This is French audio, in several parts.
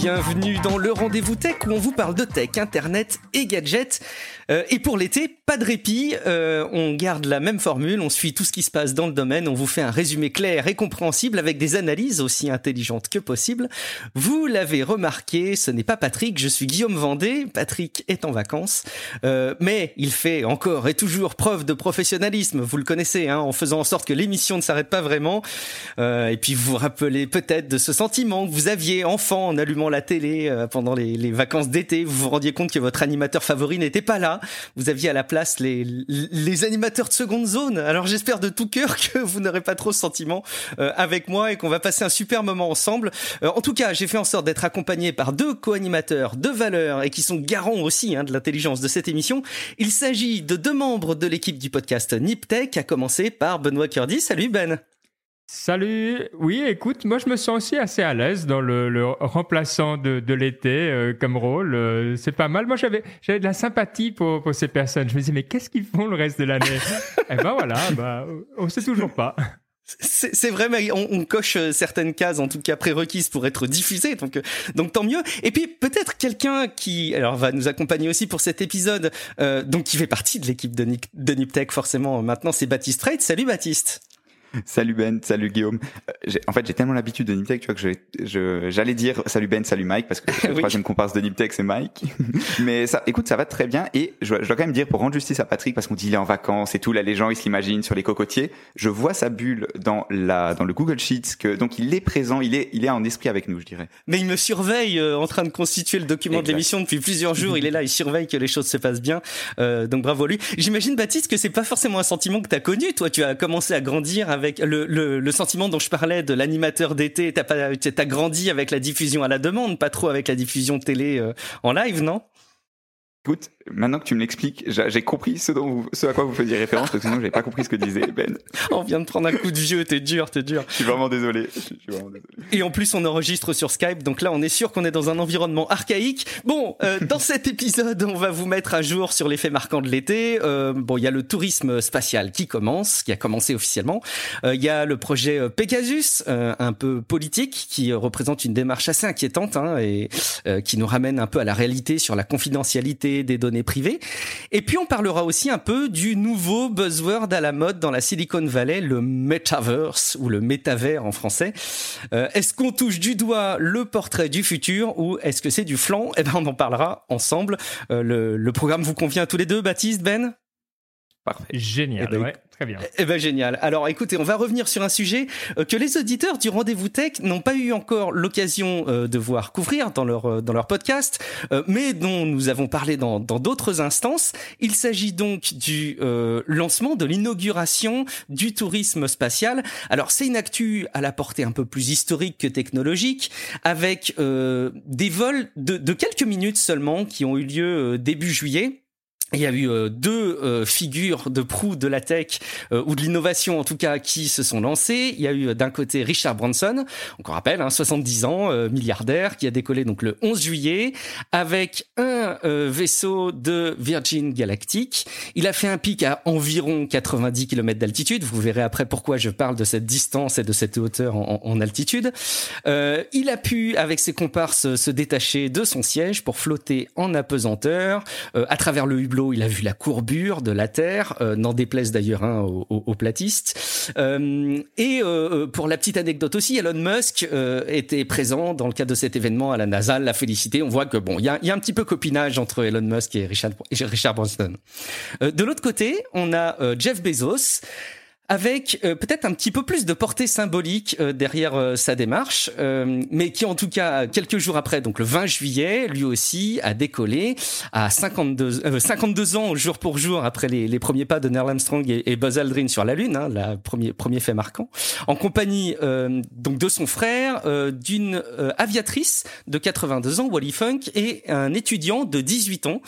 Bienvenue dans le rendez-vous tech où on vous parle de tech, internet et gadgets. Euh, et pour l'été, pas de répit, euh, on garde la même formule, on suit tout ce qui se passe dans le domaine, on vous fait un résumé clair et compréhensible avec des analyses aussi intelligentes que possible. Vous l'avez remarqué, ce n'est pas Patrick, je suis Guillaume Vendée, Patrick est en vacances, euh, mais il fait encore et toujours preuve de professionnalisme, vous le connaissez, hein, en faisant en sorte que l'émission ne s'arrête pas vraiment. Et puis vous vous rappelez peut-être de ce sentiment que vous aviez enfant en allumant la télé euh, pendant les, vacances d'été, vous vous rendiez compte que votre animateur favori n'était pas là, vous aviez à la place les, les animateurs de seconde zone. Alors j'espère de tout cœur que vous n'aurez pas trop ce sentiment euh, avec moi et qu'on va passer un super moment ensemble. Euh, en tout cas, j'ai fait en sorte d'être accompagné par deux co-animateurs de valeur et qui sont garants aussi hein, de l'intelligence de cette émission. Il s'agit de deux membres de l'équipe du podcast Niptech, à commencer par Benoît Curdy. Salut Ben Salut. Oui, écoute, moi je me sens aussi assez à l'aise dans le, le remplaçant de, de l'été euh, comme rôle. Euh, c'est pas mal. Moi j'avais j'avais de la sympathie pour, pour ces personnes. Je me disais mais qu'est-ce qu'ils font le reste de l'année? Eh ben voilà, bah on sait toujours pas. C'est c'est vrai, mais on, on coche euh, certaines cases, en tout cas prérequises pour être diffusé, donc euh, donc tant mieux. Et puis peut-être quelqu'un qui, alors va nous accompagner aussi pour cet épisode, euh, donc qui fait partie de l'équipe de, Nick- de Niptech forcément. Maintenant, c'est Baptiste Trade. Salut Baptiste. Salut Ben, salut Guillaume. Euh, en fait, j'ai tellement l'habitude de Niptech, tu vois, que j'allais dire salut Ben, salut Mike, parce que le Oui. troisième comparse de Niptech, c'est Mike. Mais ça, écoute, ça va très bien. Et je, dois- je dois quand même dire, pour rendre justice à Patrick, parce qu'on dit il est en vacances et tout, là, les gens, ils s'imaginent sur les cocotiers. Je vois sa bulle dans la, dans le Google Sheets, que, donc il est présent, il est, il est en esprit avec nous, je dirais. Mais il me surveille euh, en train de constituer le document de Exact. l'émission depuis plusieurs jours. Il est là, il surveille que les choses se passent bien. Euh, donc bravo à lui. J'imagine Baptiste que c'est pas forcément un sentiment que tu as connu. Toi, tu as commencé à grandir avec le, le, sentiment dont je parlais de l'animateur d'été. T'as grandi avec la diffusion à la demande, pas trop avec la diffusion télé euh, en live, non? Écoute, maintenant que tu me l'expliques, j'ai compris ce, dont vous- ce à quoi vous faisiez référence, parce que sinon, j'avais pas compris ce que disait Ben. On vient de prendre un coup de vieux. T'es dur, t'es dur. Je suis vraiment désolé. Je suis vraiment désolé. Et en plus, on enregistre sur Skype, donc là, on est sûr qu'on est dans un environnement archaïque. Bon, euh, dans cet épisode, on va vous mettre à jour sur les faits marquants de l'été. Euh, bon, il y a le tourisme spatial qui commence, qui a commencé officiellement. Euh, Il y a le projet euh, Pegasus, euh, un peu politique, qui représente une démarche assez inquiétante hein, et euh, qui nous ramène un peu à la réalité sur la confidentialité des données privées. Et puis, on parlera aussi un peu du nouveau buzzword à la mode dans la Silicon Valley, le metaverse ou le métavers en français. Euh, est-ce qu'on touche du doigt le portrait du futur ou est-ce que c'est du flan Eh ben, on en parlera ensemble. Euh, le, programme vous convient tous les deux, Baptiste, Ben? Parfait. Génial. Eh ben, ouais, très bien. Eh ben génial. Alors écoutez, on va revenir sur un sujet euh, que les auditeurs du rendez-vous tech n'ont pas eu encore l'occasion euh, de voir couvrir dans leur euh, dans leur podcast, mais dont nous avons parlé dans dans d'autres instances. Il s'agit donc du euh, lancement de l'inauguration du tourisme spatial. Alors c'est une actu à la portée un peu plus historique que technologique, avec euh, des vols de, de quelques minutes seulement qui ont eu lieu début juillet. Il y a eu euh, deux euh, figures de proue de la tech euh, ou de l'innovation en tout cas qui se sont lancées. Il y a eu d'un côté Richard Branson, on rappelle, hein, 70 ans, euh, milliardaire, qui a décollé donc le 11 juillet avec un vaisseau de Virgin Galactic. Il a fait un pic à environ 90 km d'altitude. Vous verrez après pourquoi je parle de cette distance et de cette hauteur en, en altitude. Il a pu, avec ses comparses, se détacher de son siège pour flotter en apesanteur. À travers le hublot, il a vu la courbure de la Terre, euh, n'en déplaise d'ailleurs hein, aux, aux-. Euh, et euh, pour la petite anecdote aussi, Elon Musk euh, était présent dans le cadre de cet événement à la NASA, l'a félicité. On voit que bon, il y a, y a un petit peu copinage entre Elon Musk et Richard, Richard Branson. Euh, de l'autre côté, on a euh, Jeff Bezos. Avec euh, peut-être un petit peu plus de portée symbolique euh, derrière euh, sa démarche, mais qui en tout cas quelques jours après, donc le 20 juillet, lui aussi a décollé à 52 52 ans jour pour jour après les, les premiers pas de Neil Armstrong et, Buzz Aldrin sur la Lune, hein, la premier premier fait marquant, en compagnie donc de son frère, d'une aviatrice de 82 ans, Wally Funk, et un étudiant de 18 ans.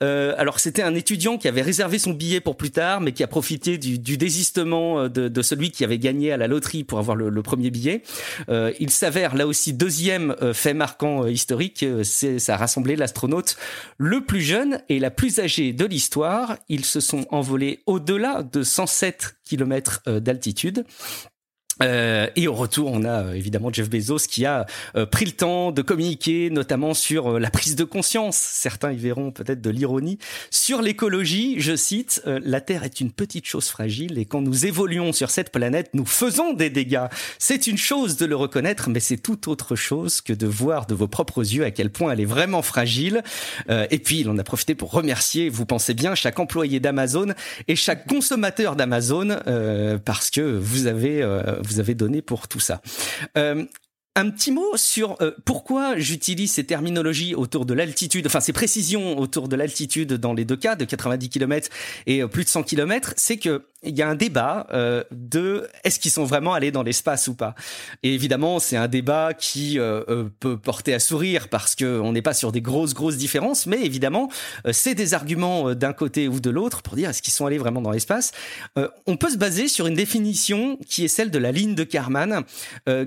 alors c'était un étudiant qui avait réservé son billet pour plus tard, mais qui a profité du, du désistement euh, de, celui qui avait gagné à la loterie pour avoir le, premier billet. Euh, il s'avère là aussi deuxième euh, fait marquant historique, c'est ça a rassemblé l'astronaute le plus jeune et la plus âgée de l'histoire. Ils se sont envolés au-delà de 107 km d'altitude. Euh, et au retour, on a euh, évidemment Jeff Bezos qui a euh, pris le temps de communiquer, notamment sur la prise de conscience. Certains y verront peut-être de l'ironie sur l'écologie. Je cite "La Terre est une petite chose fragile et quand nous évoluons sur cette planète, nous faisons des dégâts. C'est une chose de le reconnaître, mais c'est tout autre chose que de voir de vos propres yeux à quel point elle est vraiment fragile." et puis, il en a profité pour remercier, vous pensez bien, chaque employé d'Amazon et chaque consommateur d'Amazon parce que vous avez vous avez donné pour tout ça. Euh, un petit mot sur euh, pourquoi j'utilise ces terminologies autour de l'altitude, enfin ces précisions autour de l'altitude dans les deux cas, de 90 km et euh, plus de 100 km, c'est que il y a un débat euh, de est-ce qu'ils sont vraiment allés dans l'espace ou pas. Et évidemment, c'est un débat qui euh, euh, peut porter à sourire parce que on n'est pas sur des grosses grosses différences, mais évidemment, c'est des arguments d'un côté ou de l'autre pour dire est-ce qu'ils sont allés vraiment dans l'espace. on peut se baser sur une définition qui est celle de la ligne de Kármán,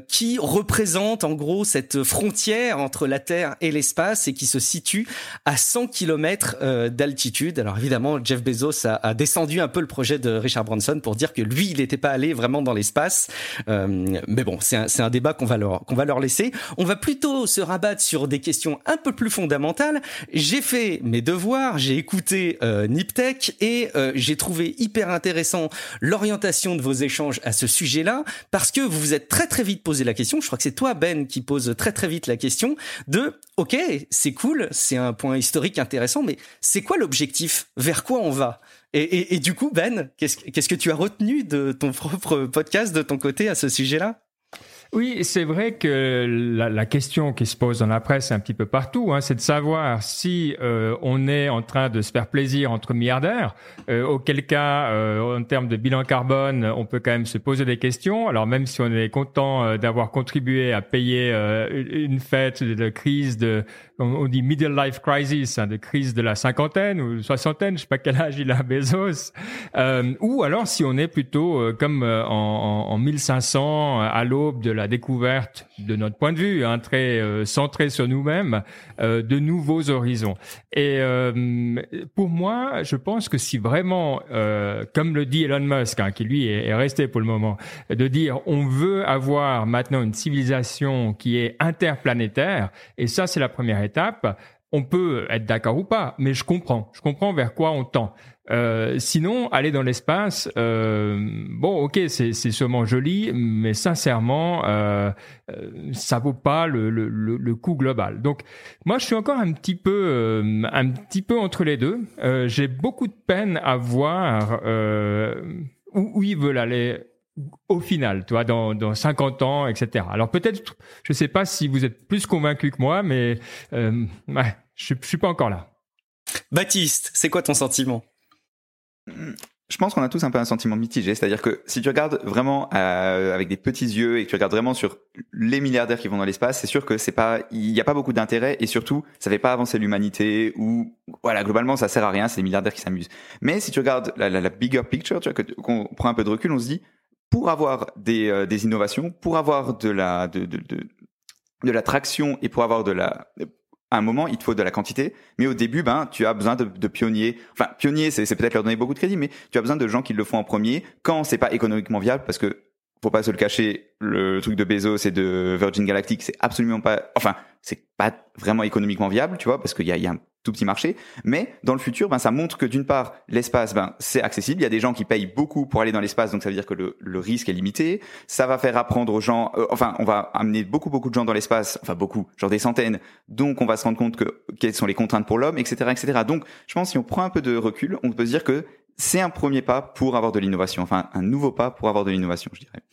qui représente en gros cette frontière entre la Terre et l'espace et qui se situe à 100 km d'altitude. Alors évidemment, Jeff Bezos a, a descendu un peu le projet de Richard Branson pour dire que lui, il n'était pas allé vraiment dans l'espace. Euh, mais bon, c'est un, un, débat qu'on va leur va leur laisser. On va plutôt se rabattre sur des questions un peu plus fondamentales. J'ai fait mes devoirs, j'ai écouté euh, Niptech et euh, j'ai trouvé hyper intéressant l'orientation de vos échanges à ce sujet-là parce que vous vous êtes très très vite posé la question. Je crois que c'est toi Ben qui pose très très vite la question de OK, c'est cool, c'est un point historique intéressant, mais c'est quoi l'objectif? Vers quoi on va? Et, du coup, Ben, qu'est-ce que tu as retenu de ton propre podcast de ton côté à ce sujet-là? Oui, c'est vrai que la, question qui se pose dans la presse un petit peu partout, hein, c'est de savoir si euh, on est en train de se faire plaisir entre milliardaires, euh, auquel cas, euh, en termes de bilan carbone, on peut quand même se poser des questions. Alors même si on est content d'avoir contribué à payer une fête de crise de on dit middle life crisis, hein, de crise de la cinquantaine ou soixantaine, je sais pas quel âge il a Bezos, euh, ou alors si on est plutôt euh, comme euh, en, en, 1500 à l'aube de la découverte de notre point de vue, hein, très euh, centré sur nous-mêmes, de nouveaux horizons. Et pour moi, je pense que si vraiment, comme le dit Elon Musk, hein, qui lui est, est resté pour le moment, de dire on veut avoir maintenant une civilisation qui est interplanétaire, et ça c'est la première étape On peut être d'accord ou pas, mais je comprends. Je comprends vers quoi on tend. Euh, sinon, aller dans l'espace, euh, bon, ok, c'est sûrement joli, mais sincèrement, euh, ça vaut pas le, coût global. Donc, moi, je suis encore un petit peu, un petit peu entre les deux. J'ai beaucoup de peine à voir où ils veulent aller au final, toi, dans, dans 50 ans, etc. Alors peut-être, je ne sais pas si vous êtes plus convaincu que moi, mais euh, ouais, je ne suis pas encore là. Baptiste, c'est quoi ton sentiment? Je pense qu'on a tous un peu un sentiment mitigé, c'est-à-dire que si tu regardes vraiment euh, avec des petits yeux et que tu regardes vraiment sur les milliardaires qui vont dans l'espace, c'est sûr que c'est pas, il n'y a pas beaucoup d'intérêt et surtout, ça fait pas avancer l'humanité ou voilà globalement ça sert à rien, c'est les milliardaires qui s'amusent. Mais si tu regardes la, la, la bigger picture, tu vois, qu'on prend un peu de recul, on se dit pour avoir des, euh, des innovations, pour avoir de la de, de, de, de la traction et pour avoir de la à un moment, il te faut de la quantité, mais au début, ben, tu as besoin de, de pionniers. Enfin, pionniers, c'est peut-être leur donner beaucoup de crédit, mais tu as besoin de gens qui le font en premier quand c'est pas économiquement viable, parce que faut pas se le cacher, le truc de Bezos et de Virgin Galactic, c'est absolument pas, enfin, c'est pas vraiment économiquement viable, tu vois, parce qu'il y a, y a un tout petit marché. Mais dans le futur, ben, ça montre que d'une part, l'espace, ben, c'est accessible. Il y a des gens qui payent beaucoup pour aller dans l'espace, donc ça veut dire que le, le risque est limité. Ça va faire apprendre aux gens, euh, enfin, on va amener beaucoup, beaucoup de gens dans l'espace, enfin beaucoup, genre des centaines. Donc, on va se rendre compte que quelles sont les contraintes pour l'homme, etc., etc. Donc, je pense si on prend un peu de recul, on peut se dire que c'est un premier pas pour avoir de l'innovation, enfin un nouveau pas pour avoir de l'innovation, je dirais.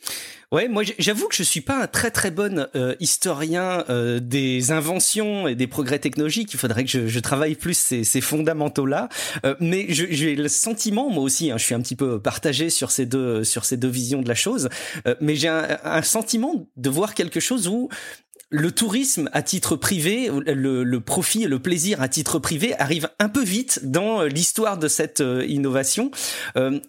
Ouais, moi j'avoue que je suis pas un très très bon euh, historien euh, des inventions et des progrès technologiques. Il faudrait que je, je travaille plus ces, ces fondamentaux là. Euh, mais j'ai le sentiment, moi aussi, hein, je suis un petit peu partagé sur ces deux sur ces deux visions de la chose. mais j'ai un, sentiment de voir quelque chose où le tourisme à titre privé, le, profit et le plaisir à titre privé arrive un peu vite dans l'histoire de cette innovation. Euh,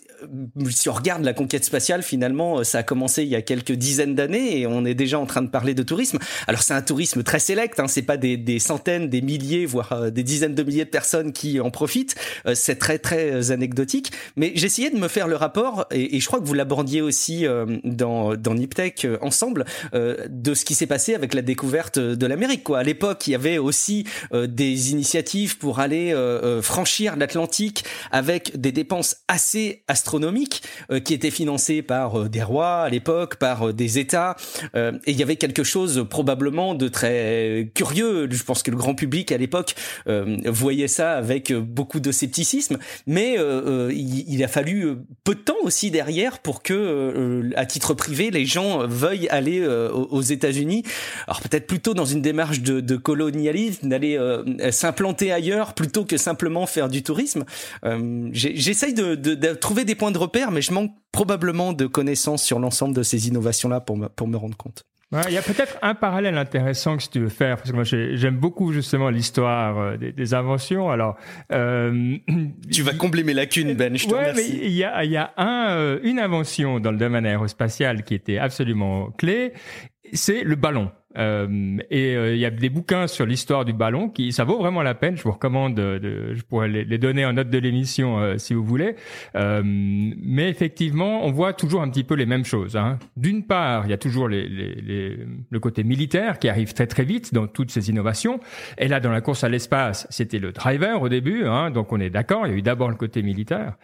si on regarde la conquête spatiale, finalement, ça a commencé il y a quelques dizaines d'années et on est déjà en train de parler de tourisme. Alors c'est un tourisme très sélect, hein, c'est pas des, des, centaines, des milliers, voire euh, des dizaines de milliers de personnes qui en profitent. Euh, c'est très très euh, anecdotique. Mais j'essayais de me faire le rapport et, et je crois que vous l'abordiez aussi dans dans Niptech ensemble de ce qui s'est passé avec la découverte de l'Amérique. Quoi, à l'époque, il y avait aussi des initiatives pour aller franchir l'Atlantique avec des dépenses assez astronomiques astronomique euh, qui était financé par euh, des rois à l'époque, par euh, des États. et il y avait quelque chose probablement de très curieux. Je pense que le grand public à l'époque voyait ça avec beaucoup de scepticisme, mais il, a fallu peu de temps aussi derrière pour que, à titre privé, les gens veuillent aller aux États-Unis. Alors peut-être plutôt dans une démarche de, colonialisme, d'aller s'implanter ailleurs plutôt que simplement faire du tourisme. J'essaye de trouver des points de repère, mais je manque probablement de connaissances sur l'ensemble de ces innovations-là pour me, pour me rendre compte. Il y a peut-être un parallèle intéressant que tu veux faire, parce que moi j'aime beaucoup justement l'histoire euh, des, inventions. Alors, euh, tu vas combler mes lacunes, Ben. Je te ouais, remercie. mais il y a, il y a un, euh, une invention dans le domaine aérospatial qui était absolument clé, c'est le ballon. Euh, et euh, il y a des bouquins sur l'histoire du ballon qui ça vaut vraiment la peine. Je vous recommande, de, je pourrais les, donner en note de l'émission euh, si vous voulez. mais effectivement, on voit toujours un petit peu les mêmes choses. Hein. D'une part, il y a toujours les, les, le côté militaire qui arrive très très vite dans toutes ces innovations. Et là, dans la course à l'espace, c'était le driver au début, hein, donc on est d'accord. Il y a eu d'abord le côté militaire.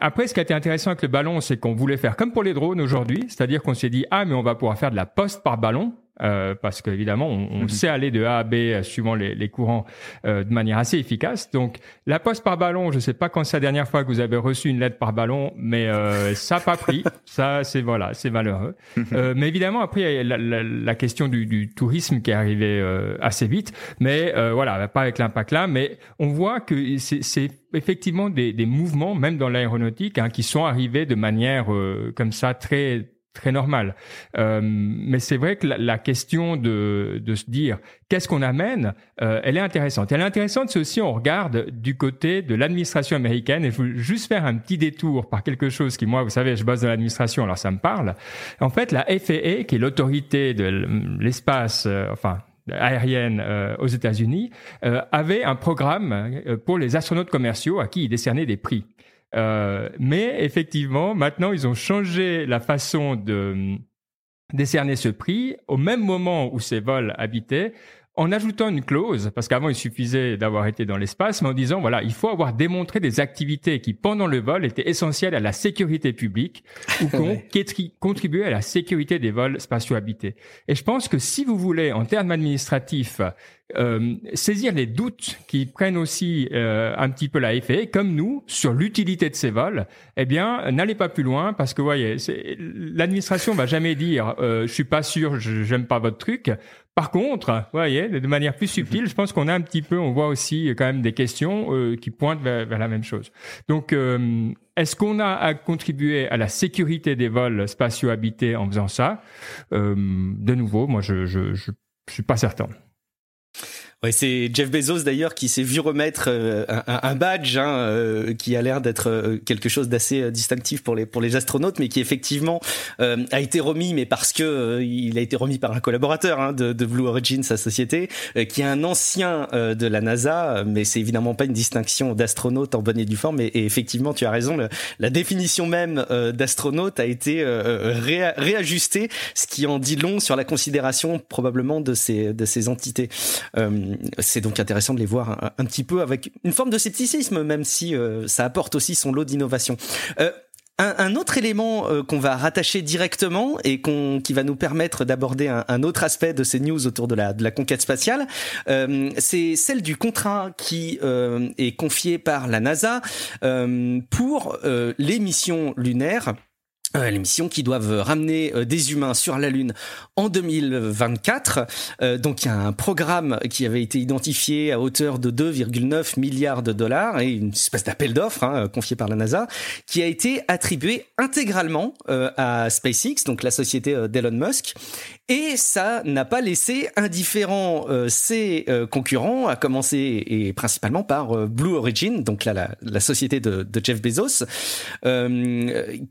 après, ce qui a été intéressant avec le ballon, c'est qu'on voulait faire comme pour les drones aujourd'hui, c'est-à-dire qu'on s'est dit ah mais on va pouvoir faire de la poste par ballon. Euh, parce qu'évidemment, on, on mhm. sait aller de A à B euh, suivant les, les courants euh, de manière assez efficace. Donc, la poste par ballon, je ne sais pas quand c'est la dernière fois que vous avez reçu une lettre par ballon, mais euh, ça n'a pas pris. ça, c'est voilà, c'est malheureux. Mhm. mais évidemment, après, il y a la, la, la question du, du, tourisme qui est arrivée assez vite. Mais voilà, pas avec l'impact là, mais on voit que c'est effectivement des, des, mouvements, même dans l'aéronautique, hein, qui sont arrivés de manière comme ça très très normal. Euh, mais c'est vrai que la, question de, de se dire qu'est-ce qu'on amène, euh, elle est intéressante. Elle est intéressante c'est aussi on regarde du côté de l'administration américaine. Et je veux juste faire un petit détour par quelque chose qui moi, vous savez, je bosse dans l'administration, alors ça me parle. En fait, la FAA, qui est l'autorité de l'espace, euh, enfin aérienne euh, aux États-Unis, euh, avait un programme pour les astronautes commerciaux à qui il décernait des prix. Euh, mais effectivement, maintenant, ils ont changé la façon de hum, décerner ce prix au même moment où ces vols habitaient en ajoutant une clause, parce qu'avant il suffisait d'avoir été dans l'espace, mais en disant voilà, il faut avoir démontré des activités qui pendant le vol étaient essentielles à la sécurité publique ou qui contribuaient à la sécurité des vols spatiaux habités. Et je pense que si vous voulez, en termes administratifs, euh, saisir les doutes qui prennent aussi euh, un petit peu la FAA, comme nous, sur l'utilité de ces vols, eh bien, n'allez pas plus loin parce que, voyez, l'administration va jamais dire euh, je suis pas sûr, j'aime pas votre truc. Par contre, voyez, de manière plus subtile, je pense qu'on a un petit peu, on voit aussi quand même des questions euh, qui pointent vers, la même chose. Donc, euh, est-ce qu'on a à contribuer à la sécurité des vols spatiaux habités en faisant ça? De nouveau, moi, je, je, je, je suis pas certain. Ouais, c'est Jeff Bezos d'ailleurs qui s'est vu remettre euh, un, badge hein, euh, qui a l'air d'être euh, quelque chose d'assez distinctif pour les pour les astronautes, mais qui effectivement a été remis, mais parce que il a été remis par un collaborateur hein, de, de, Blue Origin, sa société, qui est un ancien de la NASA, mais c'est évidemment pas une distinction d'astronaute en bonne et due forme. Et, effectivement, tu as raison, la définition même d'astronaute a été ré, réajustée, ce qui en dit long sur la considération probablement de ces de ces entités c'est donc intéressant de les voir un, petit peu avec une forme de scepticisme, même si euh, ça apporte aussi son lot d'innovation. Euh, Un, autre élément euh, qu'on va rattacher directement et qui va nous permettre d'aborder un, autre aspect de ces news autour de la, conquête spatiale, c'est celle du contrat qui est confié par la NASA pour les missions lunaires euh, les missions qui doivent ramener euh, des humains sur la Lune en 2024. Euh, donc il y a un programme qui avait été identifié à hauteur de 2,9 milliards de dollars et une espèce d'appel d'offres hein, confié par la NASA qui a été attribué intégralement à SpaceX, donc la société d'Elon Musk. Et ça n'a pas laissé indifférent ses concurrents, à commencer et principalement par Blue Origin, donc là la, société de, de, Jeff Bezos,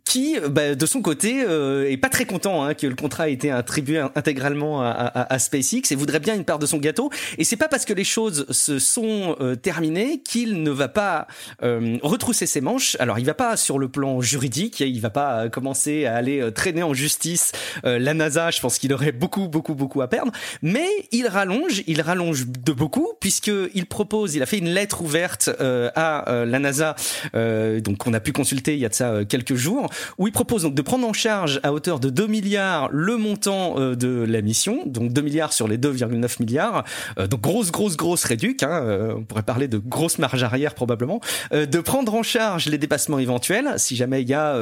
qui bah, de son côté, euh, est pas très content hein, que le contrat ait été attribué intégralement à, à, à, SpaceX et voudrait bien une part de son gâteau. Et c'est pas parce que les choses se sont euh, terminées qu'il ne va pas euh, retrousser ses manches. Alors, il va pas sur le plan juridique, il va pas commencer à aller euh, traîner en justice la NASA. Je pense qu'il aurait beaucoup, beaucoup, beaucoup à perdre. Mais il rallonge, il rallonge de beaucoup puisque il propose, il a fait une lettre ouverte à la NASA, donc on a pu consulter il y a de ça quelques jours, où il propose de prendre en charge à hauteur de 2 milliards le montant euh, de la mission, donc 2 milliards sur les 2,9 milliards, euh, donc grosse grosse grosse réduc, hein, euh, on pourrait parler de grosse marge arrière probablement, de prendre en charge les dépassements éventuels si jamais il y a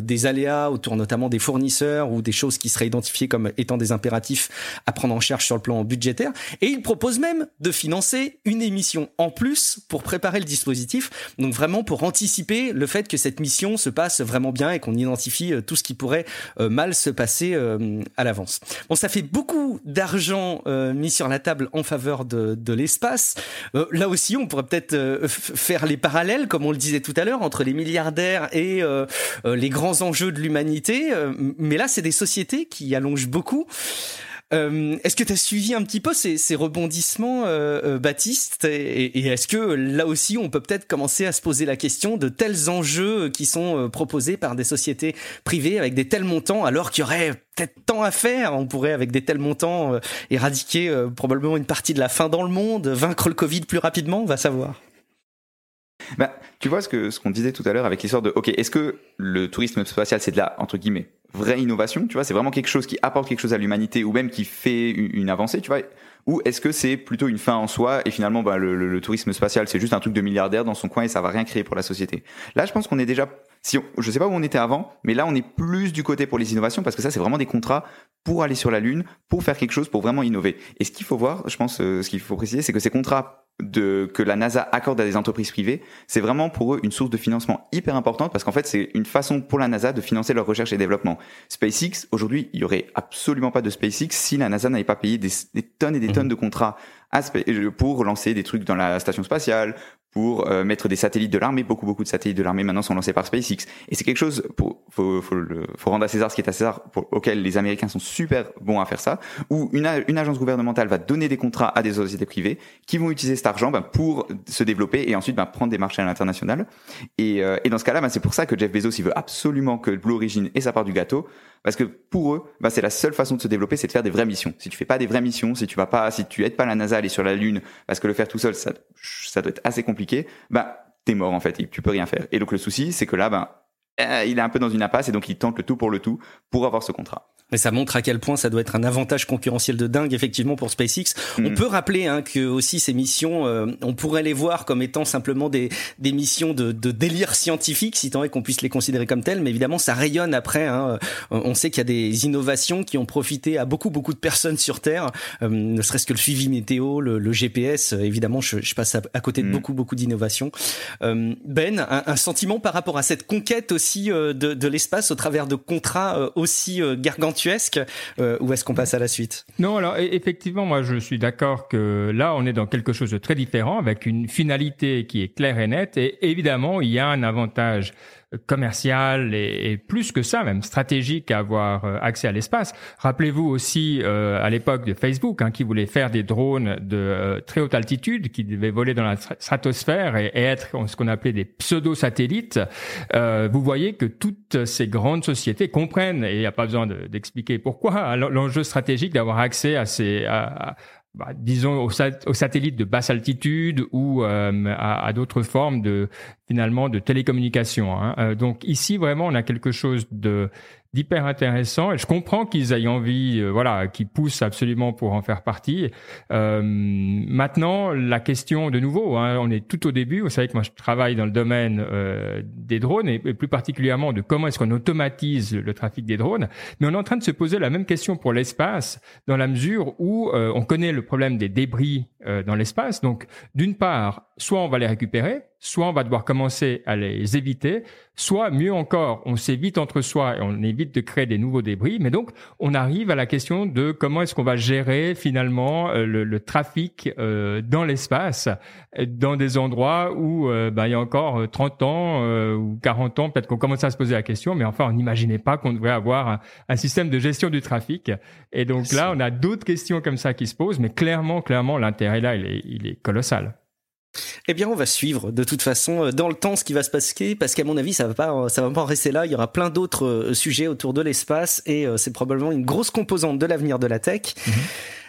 des aléas autour notamment des fournisseurs ou des choses qui seraient identifiées comme étant des impératifs à prendre en charge sur le plan budgétaire, et il propose même de financer une émission en plus pour préparer le dispositif, donc vraiment pour anticiper le fait que cette mission se passe vraiment bien et qu'on identifie euh, tout ce qui pourrait euh, mal se passer euh, à l'avance. Bon, ça fait beaucoup d'argent mis sur la table en faveur de, de l'espace. là aussi, on pourrait peut-être faire les parallèles, comme on le disait tout à l'heure, entre les milliardaires et les grands enjeux de l'humanité. mais là, c'est des sociétés qui allongent beaucoup. Euh, est-ce que tu as suivi un petit peu ces, rebondissements, euh, euh Baptiste Et, est-ce que là aussi, on peut peut-être commencer à se poser la question de tels enjeux qui sont proposés par des sociétés privées avec des tels montants, alors qu'il y aurait peut-être tant à faire? On pourrait, avec des tels montants, éradiquer probablement une partie de la faim dans le monde, vaincre le Covid plus rapidement, on va savoir. Bah, tu vois ce ce qu'on disait tout à l'heure avec l'histoire de ok est-ce que le tourisme spatial c'est de la entre guillemets vraie innovation, tu vois, c'est vraiment quelque chose qui apporte quelque chose à l'humanité ou même qui fait une avancée, tu vois, ou est-ce que c'est plutôt une fin en soi et finalement bah, le, le, tourisme spatial c'est juste un truc de milliardaire dans son coin et ça va rien créer pour la société. Là, je pense qu'on est déjà, si on, je sais pas où on était avant, mais là on est plus du côté pour les innovations parce que ça c'est vraiment des contrats pour aller sur la lune, pour faire quelque chose, pour vraiment innover. Et ce qu'il faut voir, je pense, euh, ce qu'il faut préciser, c'est que ces contrats de que la NASA accorde à des entreprises privées, c'est vraiment pour eux une source de financement hyper importante parce qu'en fait c'est une façon pour la NASA de financer leur recherche et développement. SpaceX aujourd'hui, il y aurait absolument pas de SpaceX si la NASA n'avait pas payé des, tonnes et des mhm. tonnes de contrats pour lancer des trucs dans la station spatiale, pour euh, mettre des satellites de l'armée. Beaucoup, beaucoup de satellites de l'armée maintenant sont lancés par SpaceX. Et c'est quelque chose, pour, faut, faut, le, faut rendre à César ce qui est à César, pour, auquel les Américains sont super bons à faire ça, où une, une agence gouvernementale va donner des contrats à des sociétés privées qui vont utiliser cet argent ben, pour se développer et ensuite ben, prendre des marchés à l'international. Et, euh, et dans ce cas-là, ben, c'est pour ça que Jeff Bezos, il veut absolument que Blue Origin ait sa part du gâteau, parce que pour eux, bah, c'est la seule façon de se développer, c'est de faire des vraies missions. Si tu fais pas des vraies missions, si tu vas pas, si tu aides pas la NASA à aller sur la Lune, parce que le faire tout seul, ça, ça doit être assez compliqué, bah, t'es mort en fait, tu peux rien faire. Et donc le souci, c'est que là, ben, il est un peu dans une impasse et donc il tente le tout pour le tout pour avoir ce contrat. Mais ça montre à quel point ça doit être un avantage concurrentiel de dingue effectivement pour SpaceX. On mm. peut rappeler hein, que aussi ces missions, euh, on pourrait les voir comme étant simplement des, des missions de, de délire scientifique, si tant est qu'on puisse les considérer comme telles. Mais évidemment, ça rayonne après. Hein. Euh, on sait qu'il y a des innovations qui ont profité à beaucoup beaucoup de personnes sur Terre, euh, ne serait-ce que le suivi météo, le, GPS. évidemment, je, je, passe à, côté de mm. beaucoup beaucoup d'innovations. ben, un, un, sentiment par rapport à cette conquête aussi de, de l'espace au travers de contrats aussi gargantuesques euh, ou est-ce qu'on passe à la suite? Non, alors e-, effectivement, moi je suis d'accord que là on est dans quelque chose de très différent avec une finalité qui est claire et nette et évidemment il y a un avantage commercial et, plus que ça, même stratégique à avoir euh, accès à l'espace. Rappelez-vous aussi euh, à l'époque de Facebook, hein, qui voulait faire des drones de euh, très haute altitude, qui devaient voler dans la stratosphère et, être ce qu'on appelait des pseudo-satellites. vous voyez que toutes ces grandes sociétés comprennent, et il n'y a pas besoin d'expliquer pourquoi, l'enjeu stratégique d'avoir accès à ces à, bah, disons aux, satellites de basse altitude ou à, à d'autres formes de finalement de télécommunication. Hein. donc ici vraiment on a quelque chose de d'hyper intéressant et je comprends qu'ils aient envie, euh, voilà, qu'ils poussent absolument pour en faire partie. Euh, maintenant, la question de nouveau, hein, on est tout au début. Vous savez que moi je travaille dans le domaine euh, des drones et, plus particulièrement de comment est-ce qu'on automatise le trafic des drones. Mais on est en train de se poser la même question pour l'espace dans la mesure où on connaît le problème des débris dans l'espace. Donc, d'une part, soit on va les récupérer, soit on va devoir commencer à les éviter, soit mieux encore, on s'évite entre soi et on évite de créer des nouveaux débris. Mais donc, on arrive à la question de comment est-ce qu'on va gérer finalement euh, le, trafic euh, dans l'espace, dans des endroits où euh, ben, il y a encore 30 ans ou 40 ans, peut-être qu'on commence à se poser la question, mais enfin, on n'imaginait pas qu'on devrait avoir un, système de gestion du trafic. Et donc là, on a d'autres questions comme ça qui se posent, mais clairement, clairement, l'intérêt là, il est, il est colossal. Eh bien, on va suivre de toute façon euh, dans le temps ce qui va se passer, parce qu'à mon avis, ça va pas, ça va pas rester là. Il y aura plein d'autres euh, sujets autour de l'espace, et euh, c'est probablement une grosse composante de l'avenir de la tech. Mhm.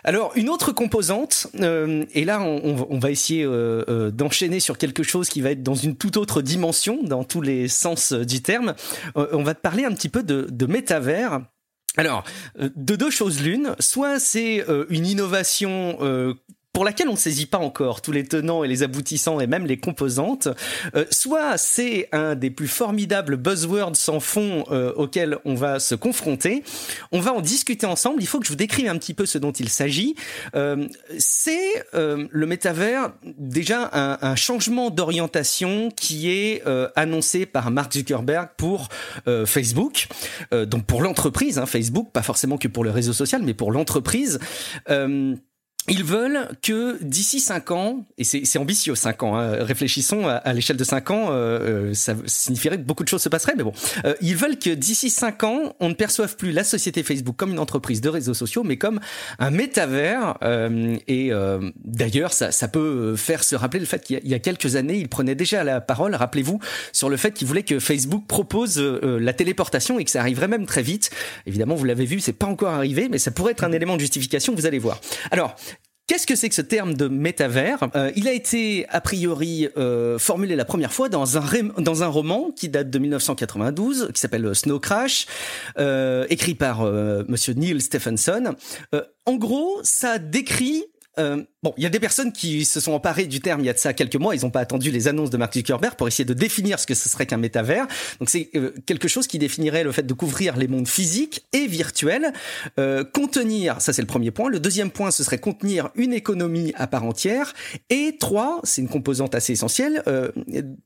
Alors, une autre composante, et là, on, va essayer d'enchaîner sur quelque chose qui va être dans une toute autre dimension, dans tous les sens du terme. on va parler un petit peu de, de métavers. Alors, de deux choses l'une, soit c'est une innovation pour laquelle on ne saisit pas encore tous les tenants et les aboutissants et même les composantes, euh, soit c'est un des plus formidables buzzwords sans fond euh, auxquels on va se confronter. On va en discuter ensemble. Il faut que je vous décrive un petit peu ce dont il s'agit. Euh, c'est le métavers déjà un, un changement d'orientation qui est annoncé par Mark Zuckerberg pour Facebook, donc pour l'entreprise, hein, Facebook, pas forcément que pour le réseau social, mais pour l'entreprise. Ils veulent que d'ici 5 ans, et c'est ambitieux 5 ans, hein, réfléchissons à, l'échelle de 5 ans, euh, euh, ça signifierait que beaucoup de choses se passeraient, mais bon, euh, ils veulent que d'ici 5 ans, on ne perçoive plus la société Facebook comme une entreprise de réseaux sociaux, mais comme un métavers. et d'ailleurs, ça, ça, peut faire se rappeler le fait qu'il y, a quelques années, ils prenaient déjà la parole, rappelez-vous, sur le fait qu'ils voulaient que Facebook propose la téléportation et que ça arriverait même très vite. Évidemment, vous l'avez vu, c'est pas encore arrivé, mais ça pourrait être un élément de justification, vous allez voir. Alors, Qu'est-ce que c'est que ce terme de métavers? Euh, Il a été a priori euh, formulé la première fois dans un, dans un roman qui date de 1992, qui s'appelle Snow Crash, euh, écrit par Monsieur Neil Stephenson. en gros, ça décrit euh, bon, il y a des personnes qui se sont emparées du terme il y a de ça quelques mois. Ils n'ont pas attendu les annonces de Mark Zuckerberg pour essayer de définir ce que ce serait qu'un métavers. Donc c'est euh, quelque chose qui définirait le fait de couvrir les mondes physiques et virtuels, euh, contenir, ça c'est le premier point. Le deuxième point, ce serait contenir une économie à part entière. Et trois, c'est une composante assez essentielle,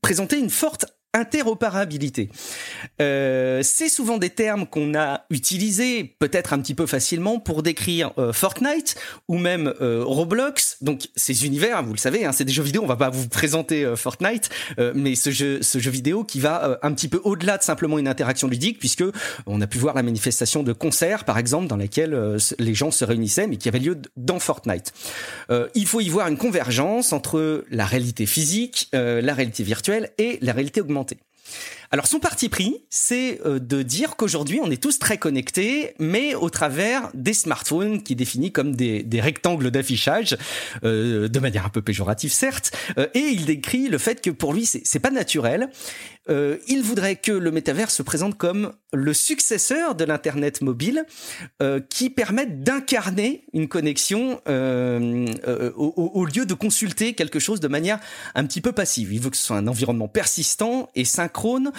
présenter une forte interopérabilité. Euh, c'est souvent des termes qu'on a utilisés peut-être un petit peu facilement pour décrire euh, Fortnite ou même euh, Roblox. Donc ces univers, vous le savez, hein, c'est des jeux vidéo. On va pas vous présenter Fortnite, mais ce jeu, ce jeu vidéo qui va un petit peu au-delà de simplement une interaction ludique, puisque on a pu voir la manifestation de concerts, par exemple, dans laquelle les gens se réunissaient, mais qui avait lieu dans Fortnite. il faut y voir une convergence entre la réalité physique, la réalité virtuelle et la réalité augmentée alors son parti pris, c'est euh, de dire qu'aujourd'hui on est tous très connectés, mais au travers des smartphones qui définit comme des, rectangles d'affichage, euh, de manière un peu péjorative certes, euh, et il décrit le fait que pour lui c'est pas naturel. Il voudrait que le métavers se présente comme le successeur de l'internet mobile, qui permette d'incarner une connexion au, lieu de consulter quelque chose de manière un petit peu passive. Il veut que ce soit un environnement persistant et synchrone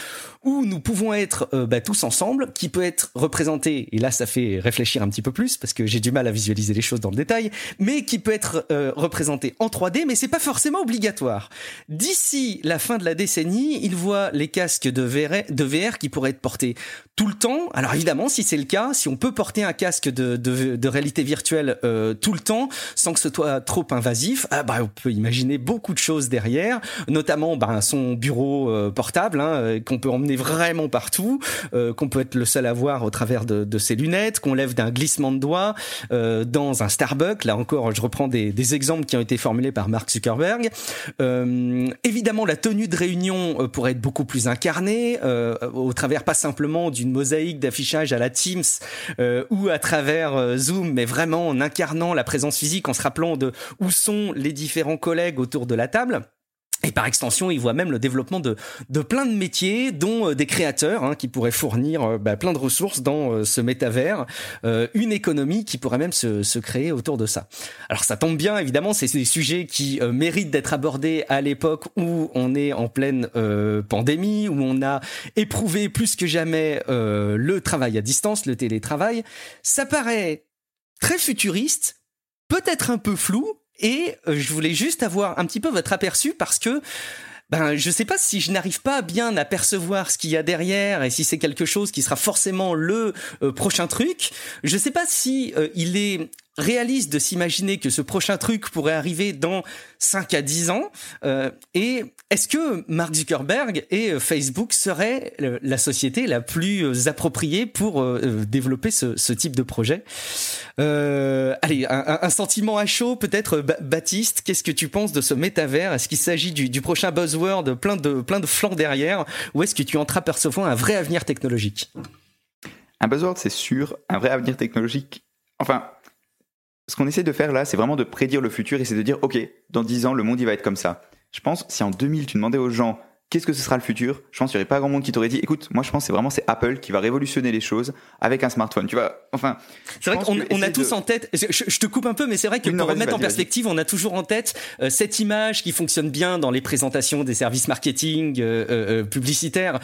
où nous pouvons être euh, bah, tous ensemble, qui peut être représenté, et là ça fait réfléchir un petit peu plus, parce que j'ai du mal à visualiser les choses dans le détail, mais qui peut être euh, représenté en 3D, mais c'est pas forcément obligatoire. D'ici la fin de la décennie, il voit les casques de VR, qui pourraient être portés tout le temps. Alors évidemment, si c'est le cas, si on peut porter un casque de, réalité virtuelle euh, tout le temps, sans que ce soit trop invasif, ah bah, on peut imaginer beaucoup de choses derrière, notamment bah, son bureau portable, hein, qu'on peut emmener vraiment partout, euh, qu'on peut être le seul à voir au travers de, ses lunettes, qu'on lève d'un glissement de doigt euh, dans un Starbucks. Là encore, je reprends des, des, exemples qui ont été formulés par Mark Zuckerberg. Euh, évidemment, la tenue de réunion euh, pourrait être beaucoup plus incarnée euh, au travers pas simplement d'une mosaïque d'affichage à la Teams ou à travers Zoom, mais vraiment en incarnant la présence physique, en se rappelant de où sont les différents collègues autour de la table. Et par extension, il voit même le développement de, de plein de métiers, dont euh, des créateurs hein, qui pourraient fournir euh, bah, plein de ressources dans euh, ce métavers, une économie qui pourrait même se, se, créer autour de ça. Alors ça tombe bien, évidemment, c'est des sujets qui méritent d'être abordés à l'époque où on est en pleine pandémie, où on a éprouvé plus que jamais le travail à distance, le télétravail. Ça paraît très futuriste, peut-être un peu flou, et euh, je voulais juste avoir un petit peu votre aperçu parce que ben, je sais pas si je n'arrive pas bien à percevoir ce qu'il y a derrière et si c'est quelque chose qui sera forcément le euh, prochain truc. Je sais pas si euh, il est réaliste de s'imaginer que ce prochain truc pourrait arriver dans 5 à 10 ans euh, Et est-ce que Mark Zuckerberg et euh, Facebook seraient la société la plus euh, appropriée pour développer ce, type de projet? Allez, un, sentiment à chaud peut-être, Baptiste, qu'est-ce que tu penses de ce métavers? Est-ce qu'il s'agit du, du, prochain buzzword plein de, plein de flancs derrière? Ou est-ce que tu entreaperçois un vrai avenir technologique? Un buzzword, c'est sûr. Un vrai avenir technologique. Enfin, ce qu'on essaie de faire là, c'est vraiment de prédire le futur et c'est de dire, OK, dans 10 ans, le monde, il va être comme ça. Je pense, si en 2000, tu demandais aux gens, qu'est-ce que ce sera le futur Je pense qu'il n'y aurait pas grand monde qui t'aurait dit, écoute, moi je pense que c'est vraiment c'est Apple qui va révolutionner les choses avec un smartphone. Tu vois, enfin. C'est vrai qu'on on a tous en tête. Je, te coupe un peu, mais c'est vrai que pour remettre en perspective, on a toujours en tête euh, cette image qui fonctionne bien dans les présentations des services marketing euh, euh, publicitaires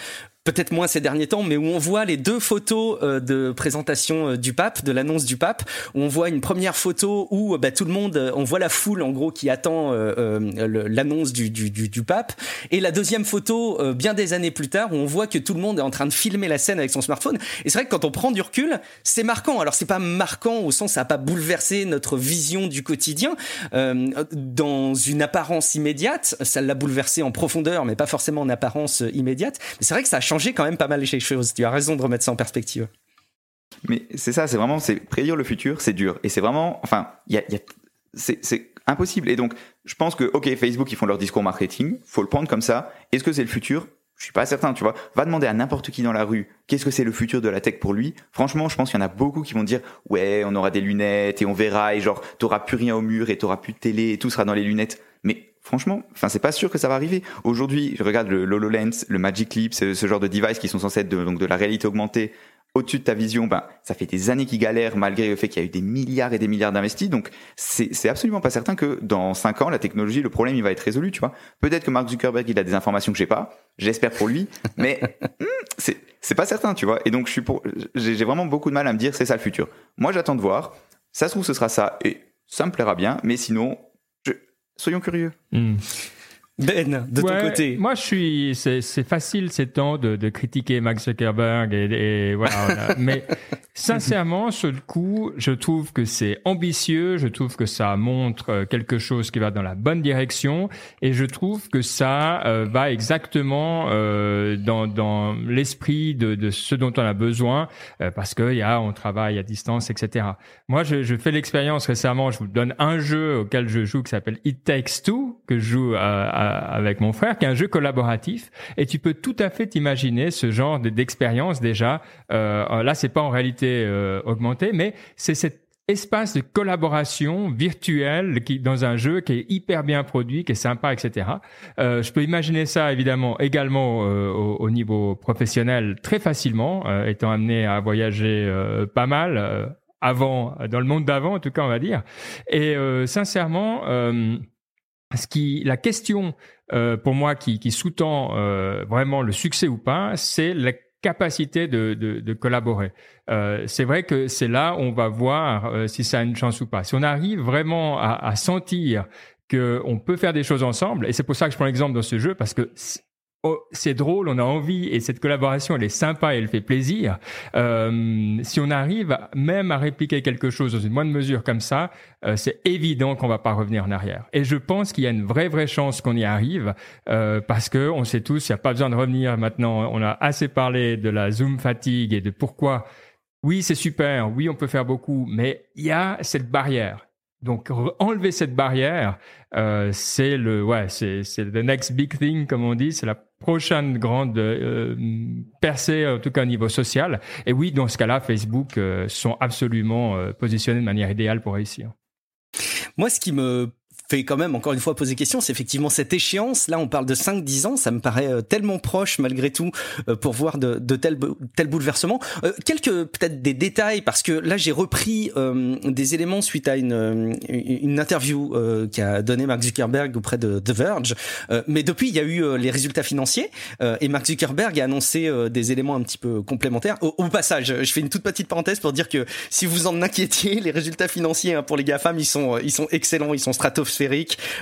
peut-être moins ces derniers temps, mais où on voit les deux photos euh, de présentation euh, du pape, de l'annonce du pape, où on voit une première photo où bah, tout le monde, on voit la foule en gros qui attend euh, l'annonce du, du, du, du, pape, et la deuxième photo bien des années plus tard où on voit que tout le monde est en train de filmer la scène avec son smartphone. Et c'est vrai que quand on prend du recul, c'est marquant. Alors c'est pas marquant au sens ça a pas bouleversé notre vision du quotidien dans une apparence immédiate, ça l'a bouleversé en profondeur, mais pas forcément en apparence immédiate. Mais c'est vrai que ça a changé quand même pas mal les choses. Tu as raison de remettre ça en perspective. Mais c'est ça, c'est vraiment, c'est prédire le futur, c'est dur. Et c'est vraiment, enfin, il y a, y a c'est impossible. Et donc, je pense que, ok, Facebook, ils font leur discours marketing, faut le prendre comme ça. Est-ce que c'est le futur? Je suis pas certain, tu vois. Va demander à n'importe qui dans la rue, qu'est-ce que c'est le futur de la tech pour lui? Franchement, je pense qu'il y en a beaucoup qui vont dire, ouais, on aura des lunettes et on verra, et genre, t'auras plus rien au mur et t'auras plus de télé et tout sera dans les lunettes. Mais Franchement, enfin c'est pas sûr que ça va arriver. Aujourd'hui, je regarde le HoloLens, le Magic Leap, ce, genre de device qui sont censés être de, donc de la réalité augmentée au-dessus de ta vision, ben, ça fait des années qu'ils galèrent malgré le fait qu'il y a eu des milliards et des milliards d'investis. Donc, c'est absolument pas certain que dans cinq ans, la technologie, le problème, il va être résolu, tu vois. Peut-être que Mark Zuckerberg, il a des informations que j'ai pas. J'espère pour lui. mais, hmm, c'est pas certain, tu vois. Et donc, je suis pour, j'ai vraiment beaucoup de mal à me dire, c'est ça le futur. Moi, j'attends de voir. Ça se trouve, ce sera ça. Et ça me plaira bien. Mais sinon, Soyons curieux. Hmm. Ben, de ton côté. Moi, je suis. C'est facile ces temps de, de, critiquer Max Zuckerberg et, voilà. mais sincèrement, sur le coup, je trouve que c'est ambitieux. Je trouve que ça montre quelque chose qui va dans la bonne direction, et je trouve que ça euh, va exactement euh, dans, dans l'esprit de, de, ce dont on a besoin, euh, parce que y a on travaille à distance, etc. Moi, je, je fais l'expérience récemment. Je vous donne un jeu auquel je joue qui s'appelle It Takes Two que je joue à avec mon frère, qui est un jeu collaboratif, et tu peux tout à fait imaginer ce genre d'expérience déjà. Euh, là, c'est pas en réalité euh, augmenté, mais c'est cet espace de collaboration virtuelle qui dans un jeu qui est hyper bien produit, qui est sympa, etc. Euh, je peux imaginer ça évidemment également euh, au, au, niveau professionnel très facilement, euh, étant amené à voyager euh, pas mal avant, dans le monde d'avant en tout cas on va dire. Et sincèrement ce qui, la question euh, pour moi qui, qui sous-tend euh, vraiment le succès ou pas, c'est la capacité de, de, de collaborer. Euh, c'est vrai que c'est là où on va voir euh, si ça a une chance ou pas. Si on arrive vraiment à, à sentir qu'on peut faire des choses ensemble, et c'est pour ça que je prends l'exemple dans ce jeu, parce que Oh, c'est drôle, on a envie et cette collaboration elle est sympa et elle fait plaisir. Euh, si on arrive même à répliquer quelque chose dans une moindre mesure comme ça, euh, c'est évident qu'on va pas revenir en arrière. Et je pense qu'il y a une vraie vraie chance qu'on y arrive euh, parce que on sait tous, il n'y a pas besoin de revenir maintenant. On a assez parlé de la zoom fatigue et de pourquoi. Oui, c'est super. Oui, on peut faire beaucoup, mais il y a cette barrière. Donc enlever cette barrière, euh, c'est le ouais, c'est c'est the next big thing comme on dit, c'est la prochaine grande euh, percée en tout cas au niveau social. Et oui, dans ce cas-là, Facebook euh, sont absolument euh, positionnés de manière idéale pour réussir. Moi, ce qui me fait quand même encore une fois poser question, c'est effectivement cette échéance. Là, on parle de 5-10 ans, ça me paraît euh, tellement proche malgré tout euh, pour voir de, de tels, tels bouleversements. Euh, quelques peut-être des détails parce que là j'ai repris des éléments suite à une, une interview qu'a donné Mark Zuckerberg auprès de The Verge. mais depuis, il y a eu les résultats financiers et Mark Zuckerberg a annoncé des éléments un petit peu complémentaires. Au, au, passage, je fais une toute petite parenthèse pour dire que si vous en inquiétiez, les résultats financiers hein, pour les GAFAM, ils sont ils sont excellents, ils sont stratosphériques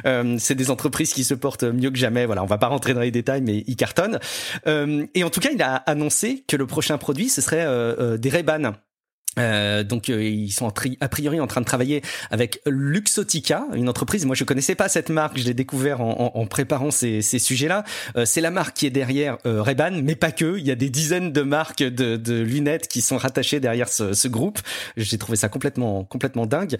euh, c'est des entreprises qui se portent mieux que jamais. Voilà, on va pas rentrer dans les détails, mais ils cartonnent. Euh, et en tout cas, il a annoncé que le prochain produit, ce serait euh, des ray euh, donc euh, ils sont a priori en train de travailler avec Luxotica, une entreprise. Moi je connaissais pas cette marque, je l'ai découvert en, préparant ces, sujets-là. Euh, c'est la marque qui est derrière euh, Ray-Ban, mais pas que. Il y a des dizaines de marques de, lunettes qui sont rattachées derrière ce, ce groupe. J'ai trouvé ça complètement complètement dingue.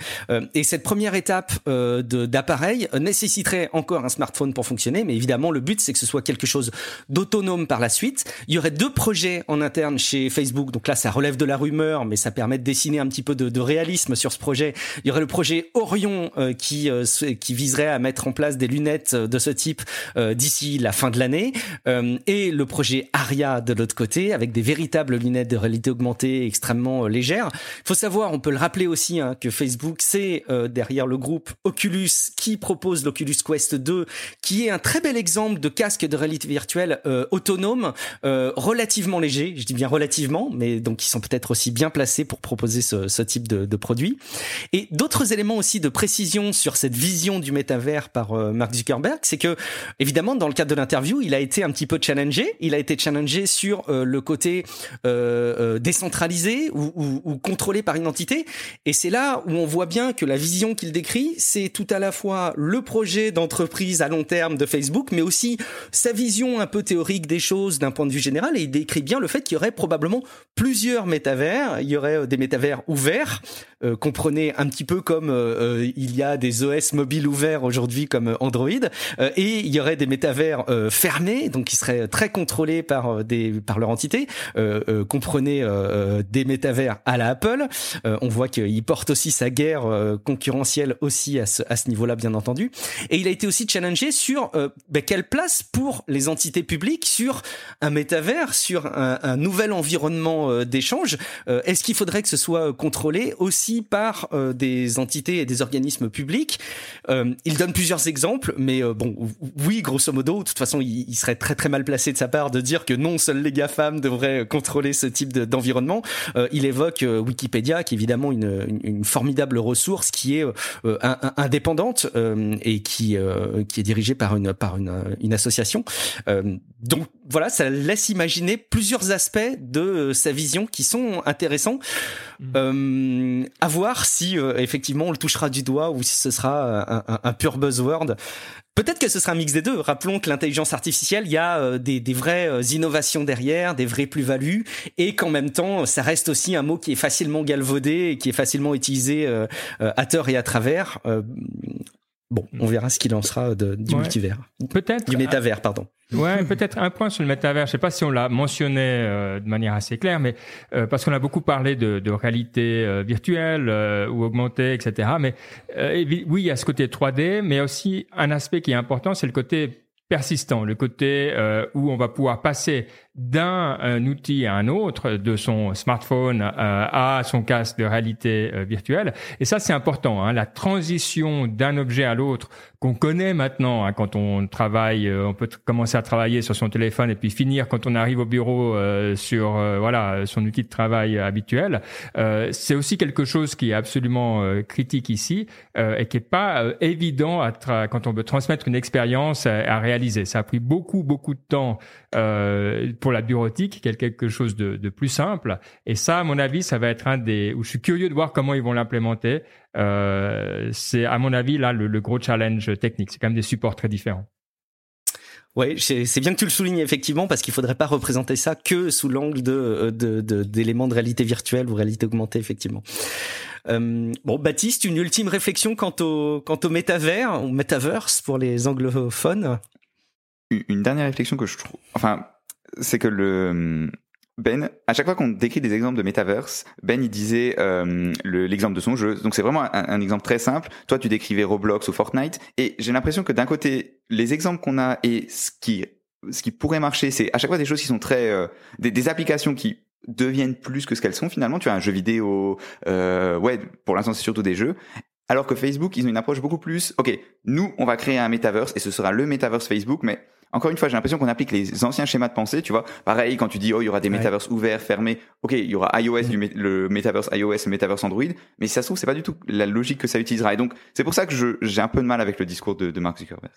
et cette première étape d'appareil nécessiterait encore un smartphone pour fonctionner, mais évidemment le but c'est que ce soit quelque chose d'autonome par la suite. Il y aurait deux projets en interne chez Facebook, donc là ça relève de la rumeur, mais ça permet permettre de dessiner un petit peu de, de, réalisme sur ce projet. Il y aurait le projet Orion euh, qui euh, qui viserait à mettre en place des lunettes euh, de ce type d'ici la fin de l'année et le projet Aria de l'autre côté avec des véritables lunettes de réalité augmentée extrêmement légères. Il faut savoir, on peut le rappeler aussi hein, que Facebook c'est derrière le groupe Oculus qui propose l'Oculus Quest 2 qui est un très bel exemple de casque de réalité virtuelle autonome relativement léger, je dis bien relativement mais donc ils sont peut-être aussi bien placés pour proposer ce, type de, produit. Et d'autres éléments aussi de précision sur cette vision du métavers par euh, Mark Zuckerberg, c'est que évidemment dans le cadre de l'interview, il a été un petit peu challengé. Il a été challengé sur euh, le côté euh, décentralisé ou, ou, contrôlé par une entité. Et c'est là où on voit bien que la vision qu'il décrit, c'est tout à la fois le projet d'entreprise à long terme de Facebook, mais aussi sa vision un peu théorique des choses d'un point de vue général. Et il décrit bien le fait qu'il y aurait probablement plusieurs métavers. Il y aurait des métavers ouverts, euh, comprenez un petit peu comme euh, euh, il y a des OS mobiles ouverts aujourd'hui comme Android, et il y aurait des métavers fermés, donc qui seraient très contrôlés par des par leur entité. comprenez des métavers à la Apple. on voit qu'il porte aussi sa guerre concurrentielle aussi à ce, à ce niveau-là, bien entendu. Et il a été aussi challengé sur ben, quelle place pour les entités publiques sur un métavers, sur un, un nouvel environnement d'échange. Est-ce qu'il faudrait que ce soit contrôlé aussi par euh, des entités et des organismes publics. Euh, il donne plusieurs exemples, mais euh, bon, oui, grosso modo, de toute façon, il, serait très très mal placé de sa part de dire que non, seuls les GAFAM devraient contrôler ce type d'environnement. Euh, il évoque Wikipédia, qui est évidemment une, une, formidable ressource qui est indépendante et qui qui est dirigée par une par une, une association. donc voilà, ça laisse imaginer plusieurs aspects de sa vision qui sont intéressants. Mm. Euh, à voir si euh, effectivement on le touchera du doigt ou si ce sera un, un, pur buzzword. Peut-être que ce sera un mix des deux. Rappelons que l'intelligence artificielle, il y a euh, des, des, vraies euh, innovations derrière, des vraies plus-values, et qu'en même temps, ça reste aussi un mot qui est facilement galvaudé et qui est facilement utilisé à tort et à travers. Bon, on verra ce qu'il en sera de, du ouais. multivers. Peut-être. Du métavers, pardon. Ouais, peut-être un point sur le métavers. Je sais pas si on l'a mentionné euh, de manière assez claire, mais euh, parce qu'on a beaucoup parlé de, de réalité euh, virtuelle euh, ou augmentée, etc. Mais euh, oui, il y a ce côté 3D, mais aussi un aspect qui est important, c'est le côté persistant, le côté où on va pouvoir passer d'un outil à un autre, de son smartphone euh, à son casque de réalité euh, virtuelle. Et ça, c'est important. Hein, la transition d'un objet à l'autre qu'on connaît maintenant. Hein, quand on travaille, euh, on peut commencer à travailler sur son téléphone et puis finir quand on arrive au bureau sur voilà son outil de travail habituel. c'est aussi quelque chose qui est absolument critique ici et qui est pas évident à quand on veut transmettre une expérience à, à, réaliser. Ça a pris beaucoup beaucoup de temps pour pour la bureautique, quelque chose de, de, plus simple. Et ça, à mon avis, ça va être un des où je suis curieux de voir comment ils vont l'implémenter. Euh, c'est à mon avis là le, le gros challenge technique. C'est quand même des supports très différents. Oui, c'est bien que tu le soulignes effectivement parce qu'il faudrait pas représenter ça que sous l'angle de d'éléments de, de, réalité virtuelle ou réalité augmentée effectivement. Euh, bon, Baptiste, une ultime réflexion quant au quant au métavers ou metaverse pour les anglophones? Une dernière réflexion que je trouve, enfin, c'est que le Ben, à chaque fois qu'on décrit des exemples de metaverse, Ben il disait euh, l'exemple de son jeu. Donc c'est vraiment un, un, exemple très simple. Toi tu décrivais Roblox ou Fortnite, et j'ai l'impression que d'un côté les exemples qu'on a et ce qui ce qui pourrait marcher, c'est à chaque fois des choses qui sont très euh, des, des applications qui deviennent plus que ce qu'elles sont finalement. Tu as un jeu vidéo, euh, ouais, pour l'instant c'est surtout des jeux. Alors que Facebook, ils ont une approche beaucoup plus, ok, nous, on va créer un metaverse et ce sera le metaverse Facebook, mais encore une fois, j'ai l'impression qu'on applique les anciens schémas de pensée, tu vois. Pareil, quand tu dis, oh, il y aura des metaverses ouverts, fermés. Ok, il y aura iOS, du le metaverse iOS, le metaverse Android. Mais si ça se trouve, c'est pas du tout la logique que ça utilisera. Et donc, c'est pour ça que j'ai un peu de mal avec le discours de, de Mark Zuckerberg.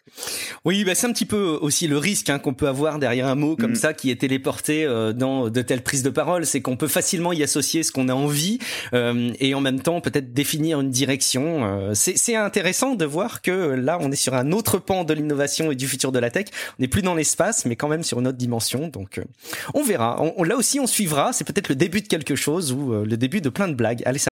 Oui, bah, c'est un petit peu aussi le risque hein, qu'on peut avoir derrière un mot comme mm. ça qui est téléporté euh, dans de telles prises de parole. C'est qu'on peut facilement y associer ce qu'on a envie euh, et en même temps peut-être définir une direction. Euh, c'est intéressant de voir que là, on est sur un autre pan de l'innovation et du futur de la tech. On n'est plus dans l'espace, mais quand même sur une autre dimension. Donc, euh, on verra. On, là aussi, on suivra. C'est peut-être le début de quelque chose ou euh, le début de plein de blagues. Allez, ça...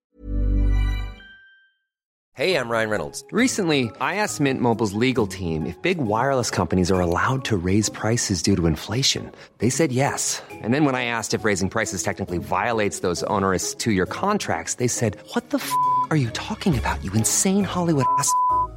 Hey, I'm Ryan Reynolds. Recently, I asked Mint Mobile's legal team if big wireless companies are allowed to raise prices due to inflation. They said yes. And then when I asked if raising prices technically violates those onerous two-year contracts, they said, "What the f*** are you talking about? You insane Hollywood ass?"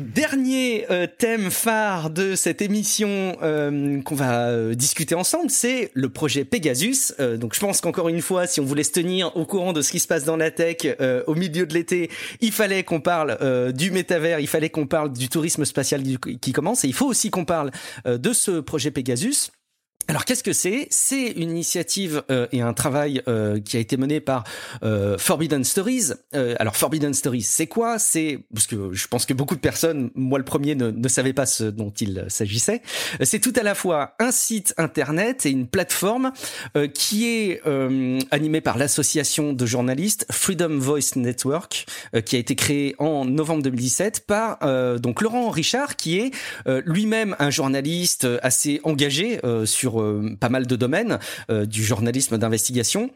Dernier euh, thème phare de cette émission euh, qu'on va euh, discuter ensemble, c'est le projet Pegasus. donc je pense qu'encore une fois, si on voulait se tenir au courant de ce qui se passe dans la tech au milieu de l'été, il fallait qu'on parle du métavers, il fallait qu'on parle du tourisme spatial qui commence, et il faut aussi qu'on parle de ce projet Pegasus. Alors qu'est-ce que c'est? C'est une initiative euh, et un travail euh, qui a été mené par euh, Forbidden Stories. alors Forbidden Stories, c'est quoi? C'est parce que je pense que beaucoup de personnes, moi le premier, ne, ne savaient pas ce dont il s'agissait. C'est tout à la fois un site internet et une plateforme qui est animée par l'association de journalistes Freedom Voice Network, qui a été créée en novembre 2017 par donc Laurent Richard, qui est lui-même un journaliste assez engagé sur euh, pas mal de domaines euh, du journalisme d'investigation.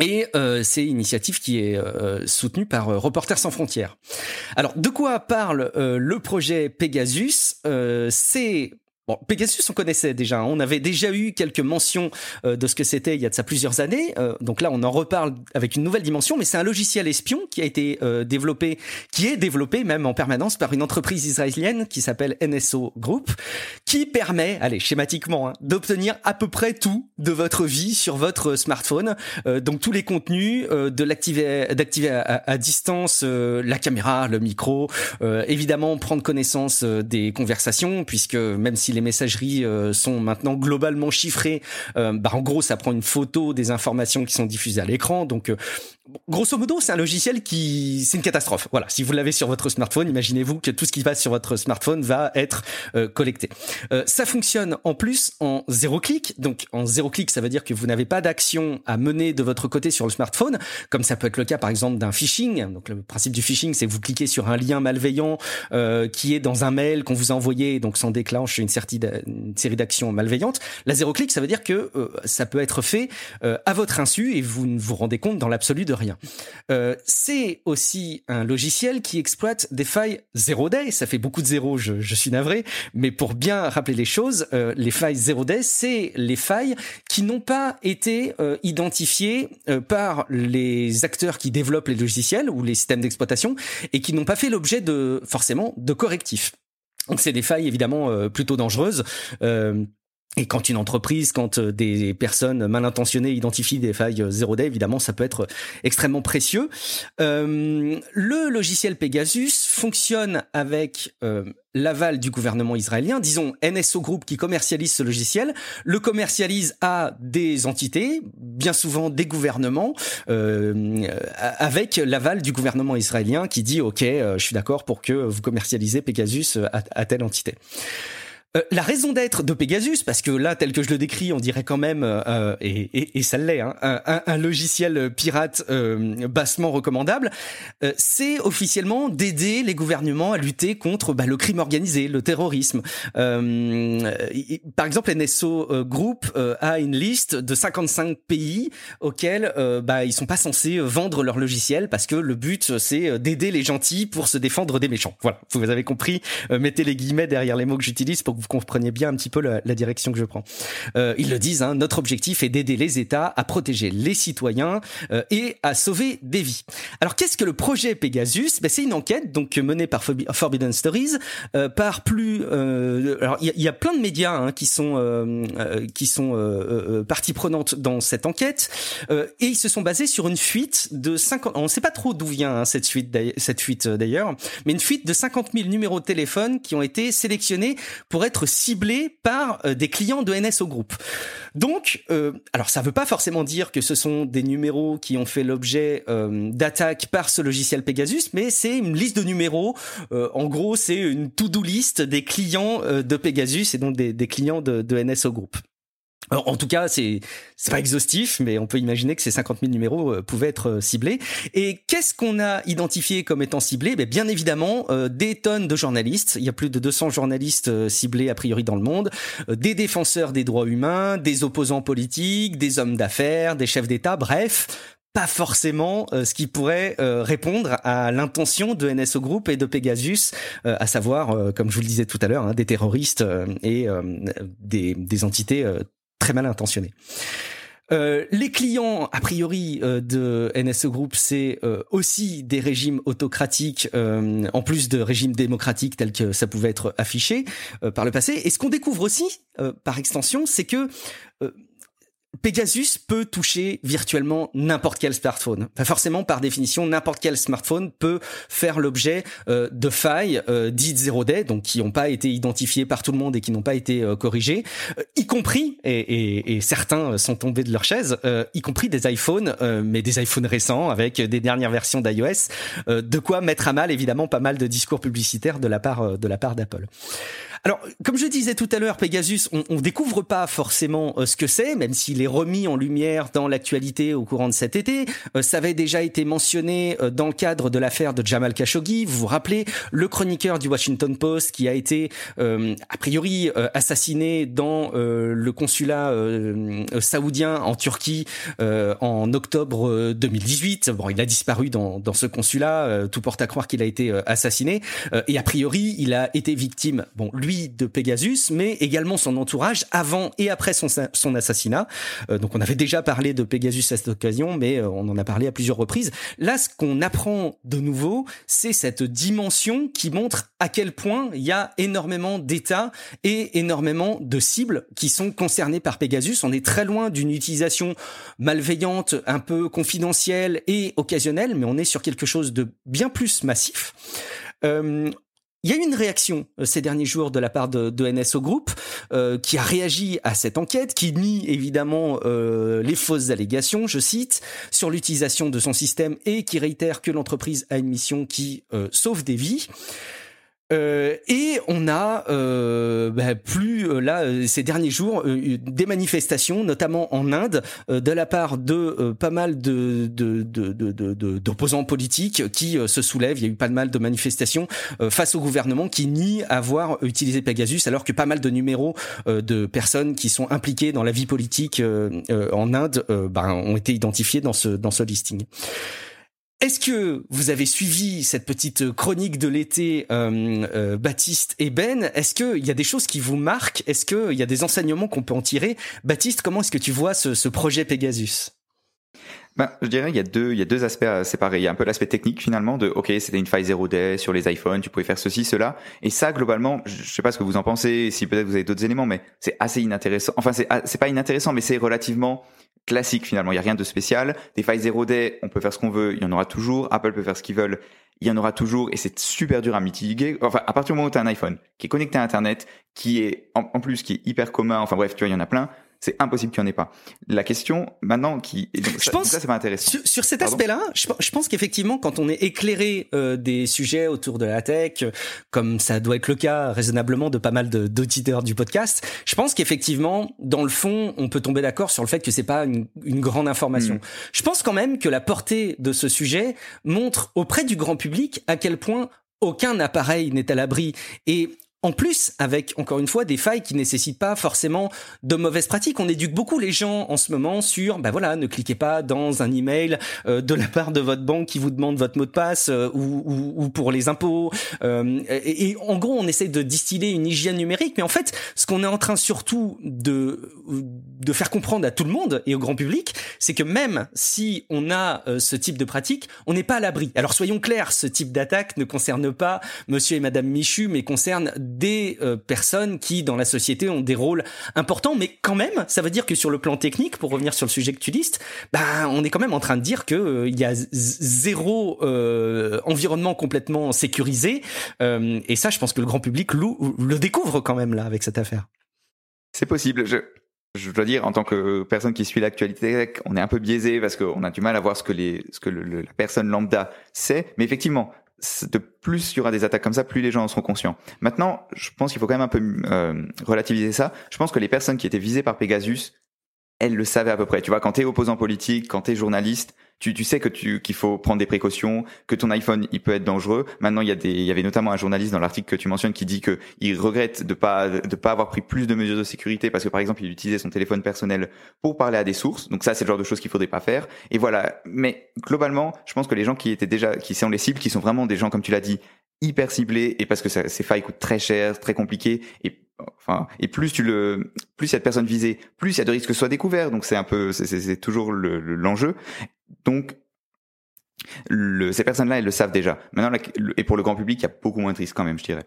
Et euh, c'est une initiative qui est soutenue par Reporters sans frontières. Alors, de quoi parle le projet Pegasus? C'est Pegasus, on connaissait déjà. Hein. On avait déjà eu quelques mentions euh, de ce que c'était il y a de ça plusieurs années. Euh, donc là, on en reparle avec une nouvelle dimension. Mais c'est un logiciel espion qui a été euh, développé, qui est développé même en permanence par une entreprise israélienne qui s'appelle NSO Group, qui permet, allez, schématiquement, hein, d'obtenir à peu près tout de votre vie sur votre smartphone. donc tous les contenus, de l'activer, d'activer à, à, distance la caméra, le micro, évidemment prendre connaissance des conversations, puisque même si les les messageries euh, sont maintenant globalement chiffrées, euh, bah en gros ça prend une photo des informations qui sont diffusées à l'écran. Donc euh, grosso modo, c'est un logiciel qui, c'est une catastrophe. Voilà, si vous l'avez sur votre smartphone, imaginez-vous que tout ce qui passe sur votre smartphone va être collecté. Ça fonctionne en plus en zéro clic. Donc en zéro clic, ça veut dire que vous n'avez pas d'action à mener de votre côté sur le smartphone, comme ça peut être le cas par exemple d'un phishing. Donc le principe du phishing, c'est que vous cliquez sur un lien malveillant qui est dans un mail qu'on vous a envoyé, donc ça déclenche une, une série d'actions malveillantes. La zéro clic, ça veut dire que euh, ça peut être fait euh, à votre insu et vous ne vous rendez compte dans l'absolu de rien. Euh, c'est aussi un logiciel qui exploite des failles zero day. Ça fait beaucoup de zéros, je, je suis navré, mais pour bien rappeler les choses, les failles zero day, c'est les failles qui n'ont pas été identifiées par les acteurs qui développent les logiciels ou les systèmes d'exploitation et qui n'ont pas fait l'objet de forcément de correctifs. Donc c'est des failles évidemment euh, plutôt dangereuses. Euh, et quand une entreprise, quand euh, des personnes mal intentionnées identifient des failles euh, zéro day, évidemment, ça peut être extrêmement précieux. Euh, le logiciel Pegasus fonctionne avec euh, l'aval du gouvernement israélien. Disons, NSO Group qui commercialise ce logiciel, le commercialise à des entités, bien souvent des gouvernements, euh, avec l'aval du gouvernement israélien qui dit, OK, je suis d'accord pour que vous commercialisez Pegasus à telle entité. Euh, la raison d'être de Pegasus, parce que là, tel que je le décris, on dirait quand même, euh, et, et, et, ça l'est, hein, un, un, logiciel pirate euh, bassement recommandable, euh, c'est officiellement d'aider les gouvernements à lutter contre bah, le crime organisé, le terrorisme. Euh, par exemple, NSO Group a une liste de 55 pays auxquels bah, ils sont pas censés vendre leur logiciel parce que le but, c'est d'aider les gentils pour se défendre des méchants. Voilà, vous avez compris, mettez les guillemets derrière les mots que j'utilise pour vous compreniez bien un petit peu la, direction que je prends. Euh, ils le disent, hein, notre objectif est d'aider les États à protéger les citoyens euh, et à sauver des vies. Alors qu'est-ce que le projet Pegasus? Ben, C'est une enquête donc menée par Forbidden Stories, euh, par plus... Alors il y, a plein de médias hein, qui sont qui sont partie prenante dans cette enquête et ils se sont basés sur une fuite de 50... On ne sait pas trop d'où vient hein, cette fuite cette fuite mais une fuite de 50 000 numéros de téléphone qui ont été sélectionnés pour être ciblés par euh, des clients de NSO Group. Donc, euh, alors ça veut pas forcément dire que ce sont des numéros qui ont fait l'objet euh, d'attaques par ce logiciel Pegasus, mais c'est une liste de numéros. En gros, c'est une to-do list des clients de Pegasus et donc des, clients de, de NSO Group. Alors, en tout cas, c'est c'est pas exhaustif, mais on peut imaginer que ces 50 000 numéros euh, pouvaient être euh, ciblés. Et qu'est-ce qu'on a identifié comme étant ciblé? Ben, Bien évidemment, euh, des tonnes de journalistes. Il y a plus de 200 journalistes euh, ciblés a priori dans le monde, euh, des défenseurs des droits humains, des opposants politiques, des hommes d'affaires, des chefs d'État, bref, pas forcément euh, ce qui pourrait euh, répondre à l'intention de NSO Group et de Pegasus, euh, à savoir, comme je vous le disais tout à l'heure, hein, des terroristes et des, entités très mal intentionnées. Euh, les clients, a priori, euh, de NSE Group, c'est euh, aussi des régimes autocratiques, en plus de régimes démocratiques tels que ça pouvait être affiché par le passé. Et ce qu'on découvre aussi, par extension, c'est que Pegasus peut toucher virtuellement n'importe quel smartphone. Forcément, par définition, n'importe quel smartphone peut faire l'objet euh, de failles euh, dites zéro day, donc qui n'ont pas été identifiées par tout le monde et qui n'ont pas été euh, corrigées, euh, y compris, et, et, certains sont tombés de leur chaise, y compris des iPhones, mais des iPhones récents avec des dernières versions d'iOS, de quoi mettre à mal évidemment pas mal de discours publicitaires de la part de la part d'Apple. Alors, comme je disais tout à l'heure, Pegasus, on, on découvre pas forcément euh, ce que c'est, même s'il est remis en lumière dans l'actualité au courant de cet été. Euh, ça avait déjà été mentionné euh, dans le cadre de l'affaire de Jamal Khashoggi. Vous vous rappelez le chroniqueur du Washington Post qui a été a priori assassiné dans le consulat saoudien en Turquie en octobre 2018. Bon, il a disparu dans, dans ce consulat. tout porte à croire qu'il a été assassiné. et a priori, il a été victime. Bon, lui de Pegasus, mais également son entourage avant et après son, assassinat. Euh, donc on avait déjà parlé de Pegasus à cette occasion, mais euh, on en a parlé à plusieurs reprises. Là, ce qu'on apprend de nouveau, c'est cette dimension qui montre à quel point il y a énormément d'États et énormément de cibles qui sont concernées par Pegasus. On est très loin d'une utilisation malveillante, un peu confidentielle et occasionnelle, mais on est sur quelque chose de bien plus massif. Euh, il y a eu une réaction euh, ces derniers jours de la part de, de NSO Group euh, qui a réagi à cette enquête, qui nie évidemment euh, les fausses allégations, je cite, sur l'utilisation de son système et qui réitère que l'entreprise a une mission qui sauve des vies. Euh, et on a euh, bah, plus euh, là euh, ces derniers jours euh, des manifestations, notamment en Inde, de la part de pas mal de d'opposants de, de, politiques qui se soulèvent. Il y a eu pas mal de manifestations face au gouvernement qui nie avoir utilisé Pegasus, alors que pas mal de numéros de personnes qui sont impliquées dans la vie politique en Inde bah, ont été identifiés dans ce dans ce listing. Est-ce que vous avez suivi cette petite chronique de l'été, euh, euh, Baptiste et Ben? Est-ce qu'il y a des choses qui vous marquent? Est-ce qu'il y a des enseignements qu'on peut en tirer? Baptiste, comment est-ce que tu vois ce, ce projet Pegasus? Ben, je dirais il y a deux, il y a deux aspects à séparer. Il y a un peu l'aspect technique finalement de, ok, c'était une faille 0 day sur les iPhones, tu pouvais faire ceci, cela. Et ça, globalement, je sais pas ce que vous en pensez, si peut-être vous avez d'autres éléments, mais c'est assez inintéressant. Enfin, c'est, c'est pas inintéressant, mais c'est relativement classique finalement. Il y a rien de spécial. Des failles 0 day, on peut faire ce qu'on veut, il y en aura toujours. Apple peut faire ce qu'ils veulent, il y en aura toujours. Et c'est super dur à mitiguer. Enfin, à partir du moment où tu as un iPhone qui est connecté à Internet, qui est en plus qui est hyper commun. Enfin bref, tu vois, il y en a plein c'est impossible qu'il n'y en ait pas. La question maintenant qui, donc, je pense, ça pas intéressant. Sur, sur cet aspect-là, je, je, pense qu'effectivement, quand on est éclairé euh, des sujets autour de la tech, comme ça doit être le cas raisonnablement de pas mal d'auditeurs du podcast, je pense qu'effectivement, dans le fond, on peut tomber d'accord sur le fait que c'est pas une, une, grande information. Mm. Je pense quand même que la portée de ce sujet montre auprès du grand public à quel point aucun appareil n'est à l'abri et en plus, avec encore une fois des failles qui nécessitent pas forcément de mauvaises pratiques. On éduque beaucoup les gens en ce moment sur, ben voilà, ne cliquez pas dans un email euh, de la part de votre banque qui vous demande votre mot de passe euh, ou, ou, ou, pour les impôts. Euh, et, et, en gros, on essaie de distiller une hygiène numérique, mais en fait, ce qu'on est en train surtout de de faire comprendre à tout le monde et au grand public, c'est que même si on a euh, ce type de pratique, on n'est pas à l'abri. Alors soyons clairs, ce type d'attaque ne concerne pas Monsieur et Madame Michu, mais concerne des euh, personnes qui, dans la société, ont des rôles importants, mais quand même, ça veut dire que sur le plan technique, pour revenir sur le sujet que tu listes, ben, on est quand même en train de dire que euh, il y a zéro euh, environnement complètement sécurisé, et ça, je pense que le grand public le découvre quand même là avec cette affaire. C'est possible. Je, dois dire, en tant que personne qui suit l'actualité on est un peu biaisé parce qu'on a du mal à voir ce que les, ce que la personne lambda sait. Mais effectivement, de plus il y aura des attaques comme ça, plus les gens en seront conscients. Maintenant, je pense qu'il faut quand même un peu euh, relativiser ça. Je pense que les personnes qui étaient visées par Pegasus, elles le savaient à peu près. Tu vois, quand t'es opposant politique, quand t'es journaliste, tu, tu sais que tu qu'il faut prendre des précautions, que ton iPhone il peut être dangereux. Maintenant, il y a des, il y avait notamment un journaliste dans l'article que tu mentionnes qui dit que il regrette de pas de pas avoir pris plus de mesures de sécurité parce que par exemple il utilisait son téléphone personnel pour parler à des sources. Donc ça, c'est le genre de choses qu'il faudrait pas faire. Et voilà. Mais globalement, je pense que les gens qui étaient déjà, qui sont les cibles, qui sont vraiment des gens comme tu l'as dit, hyper ciblés et parce que ces failles coûtent très cher, très compliqué et enfin et plus tu le plus il y a de personnes visées plus il y a de risques que ce soit découvert donc c'est un peu c'est toujours l'enjeu le, donc, le, ces personnes-là, elles le savent déjà. Maintenant, et pour le grand public, il y a beaucoup moins de risques quand même, je dirais.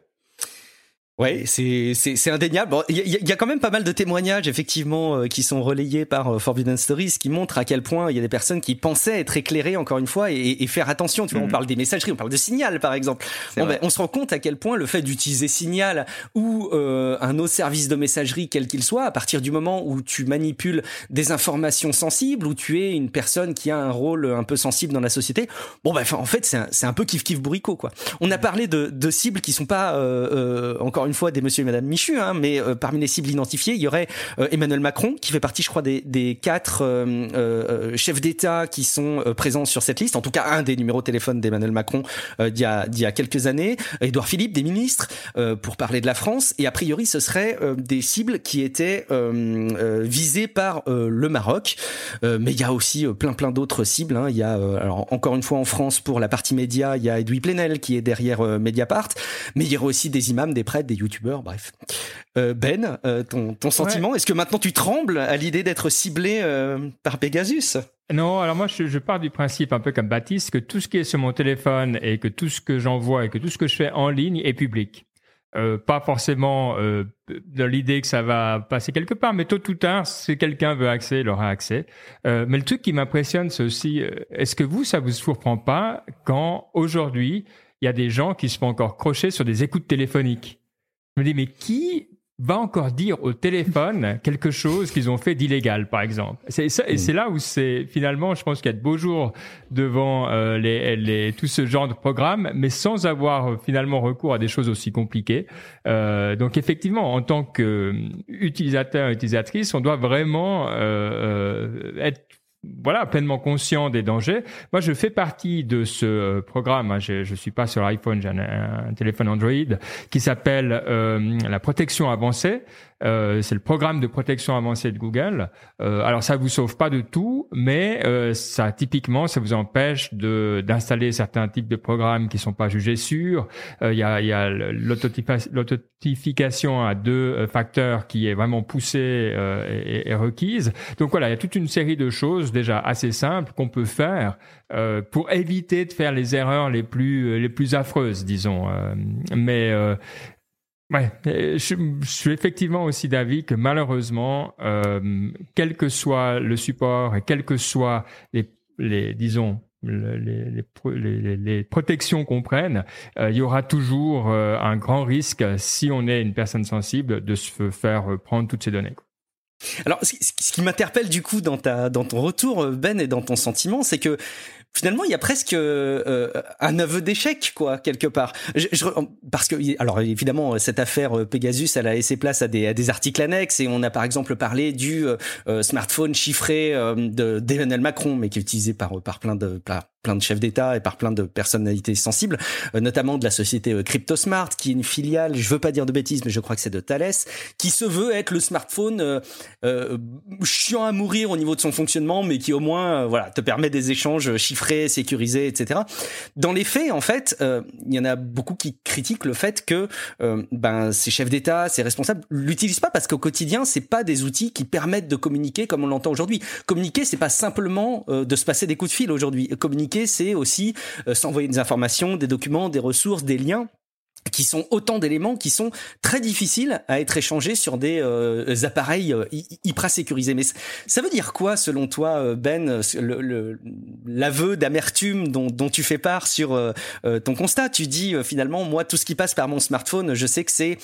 Ouais, c'est c'est c'est indéniable. Bon, il y, y, a quand même pas mal de témoignages effectivement euh, qui sont relayés par euh, Forbidden Stories qui montrent à quel point il y a des personnes qui pensaient être éclairées encore une fois et, et faire attention. Tu vois, on mhm. parle des messageries, on parle de Signal par exemple. Bon, ben, on se rend compte à quel point le fait d'utiliser Signal ou euh, un autre service de messagerie quel qu'il soit, à partir du moment où tu manipules des informations sensibles, où tu es une personne qui a un rôle un peu sensible dans la société, bon ben en fait c'est un, c'est un peu kiff kiff bourricot quoi. On a parlé de, de cibles qui sont pas euh, euh une fois des monsieur et madame Michu, hein, mais euh, parmi les cibles identifiées, il y aurait euh, Emmanuel Macron, qui fait partie, je crois, des, des quatre euh, chefs d'État qui sont présents sur cette liste. En tout cas, un des numéros de téléphone d'Emmanuel Macron d'il y, a, y a quelques années. Édouard Philippe, des ministres, pour parler de la France. Et a priori, ce serait des cibles qui étaient visées par le Maroc. mais il y a aussi plein plein d'autres cibles. Hein. Il y a, alors encore une fois, en France, pour la partie média, il y a Edoui Plenel qui est derrière Mediapart. Mais il y aura aussi des imams, des prêtres, des youtubeurs bref. Euh, ben, euh, ton, ton sentiment, ouais. est-ce que maintenant tu trembles à l'idée d'être ciblé euh, par Pegasus? Non, alors moi je, je, pars du principe un peu comme Baptiste que tout ce qui est sur mon téléphone et que tout ce que j'envoie et que tout ce que je fais en ligne est public. Pas forcément dans l'idée que ça va passer quelque part, mais tôt ou tard, si quelqu'un veut accès, il aura accès. Mais le truc qui m'impressionne, c'est aussi, est-ce que vous, ça vous surprend pas quand aujourd'hui, il y a des gens qui se font encore crocher sur des écoutes téléphoniques? Je me dis, mais qui va encore dire au téléphone quelque chose qu'ils ont fait d'illégal, par exemple? C'est ça, et mm. c'est là où c'est finalement, je pense qu'il y a de beaux jours devant euh, les, les, tout ce genre de programme, mais sans avoir euh, finalement recours à des choses aussi compliquées. Euh, donc effectivement, en tant qu'utilisateur, utilisatrice, on doit vraiment euh, euh être voilà, pleinement conscient des dangers. Moi, je fais partie de ce euh, programme. Hein. Je, je suis pas sur l'iPhone, j'ai un, téléphone Android qui s'appelle euh, la protection avancée. Euh, c'est le programme de protection avancée de Google. Alors ça vous sauve pas de tout, mais ça typiquement ça vous empêche de d'installer certains types de programmes qui sont pas jugés sûrs. Il y a, l'authentification à deux facteurs qui est vraiment poussée et, requise. Donc voilà, il y a toute une série de choses déjà assez simples qu'on peut faire euh, pour éviter de faire les erreurs les plus les plus affreuses, disons. Euh, mais euh, je, suis effectivement aussi d'avis que malheureusement, euh, quel que soit le support et quels que soient les, disons, les, protections qu'on prenne, euh, il y aura toujours euh, un grand risque, si on est une personne sensible, de se faire prendre toutes ces données. Alors, ce qui m'interpelle du coup dans ta dans ton retour, Ben, et dans ton sentiment, c'est que finalement il y a presque euh, un aveu d'échec quoi quelque part. Je, je, parce que alors évidemment cette affaire euh, Pegasus elle a laissé place à des, à des articles annexes et on a par exemple parlé du euh, smartphone chiffré euh, d'Emmanuel Macron mais qui est utilisé par par plein de plein de chefs d'État et par plein de personnalités sensibles, euh, notamment de la société euh, CryptoSmart, qui est une filiale, je veux pas dire de bêtises, mais je crois que c'est de Thales, qui se veut être le smartphone euh, euh, chiant à mourir au niveau de son fonctionnement, mais qui au moins voilà te permet des échanges chiffrés, sécurisés, etc. Dans les faits, en fait, il y en a beaucoup qui critiquent le fait que ben ces chefs d'État, ces responsables l'utilisent pas parce qu'au quotidien, c'est pas des outils qui permettent de communiquer comme on l'entend aujourd'hui. Communiquer, c'est pas simplement de se passer des coups de fil aujourd'hui. Communiquer c'est aussi euh, s'envoyer des informations, des documents, des ressources, des liens qui sont autant d'éléments qui sont très difficiles à être échangés sur des euh, appareils euh, hyper sécurisés. Mais ça veut dire quoi, selon toi, Ben, l'aveu le, d'amertume dont, dont, tu fais part sur ton constat? Tu dis finalement, moi, tout ce qui passe par mon smartphone, je sais que c'est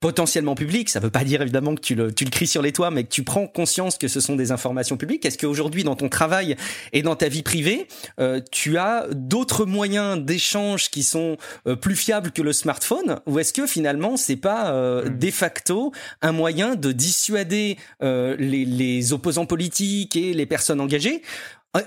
potentiellement public. Ça veut pas dire évidemment que tu le, tu le cries sur les toits, mais que tu prends conscience que ce sont des informations publiques. Est-ce qu'aujourd'hui, dans ton travail et dans ta vie privée, euh, tu as d'autres moyens d'échange qui sont euh, plus fiables que le smartphone, ou est-ce que finalement c'est pas euh, hmm. de facto un moyen de dissuader euh, les, les opposants politiques et les personnes engagées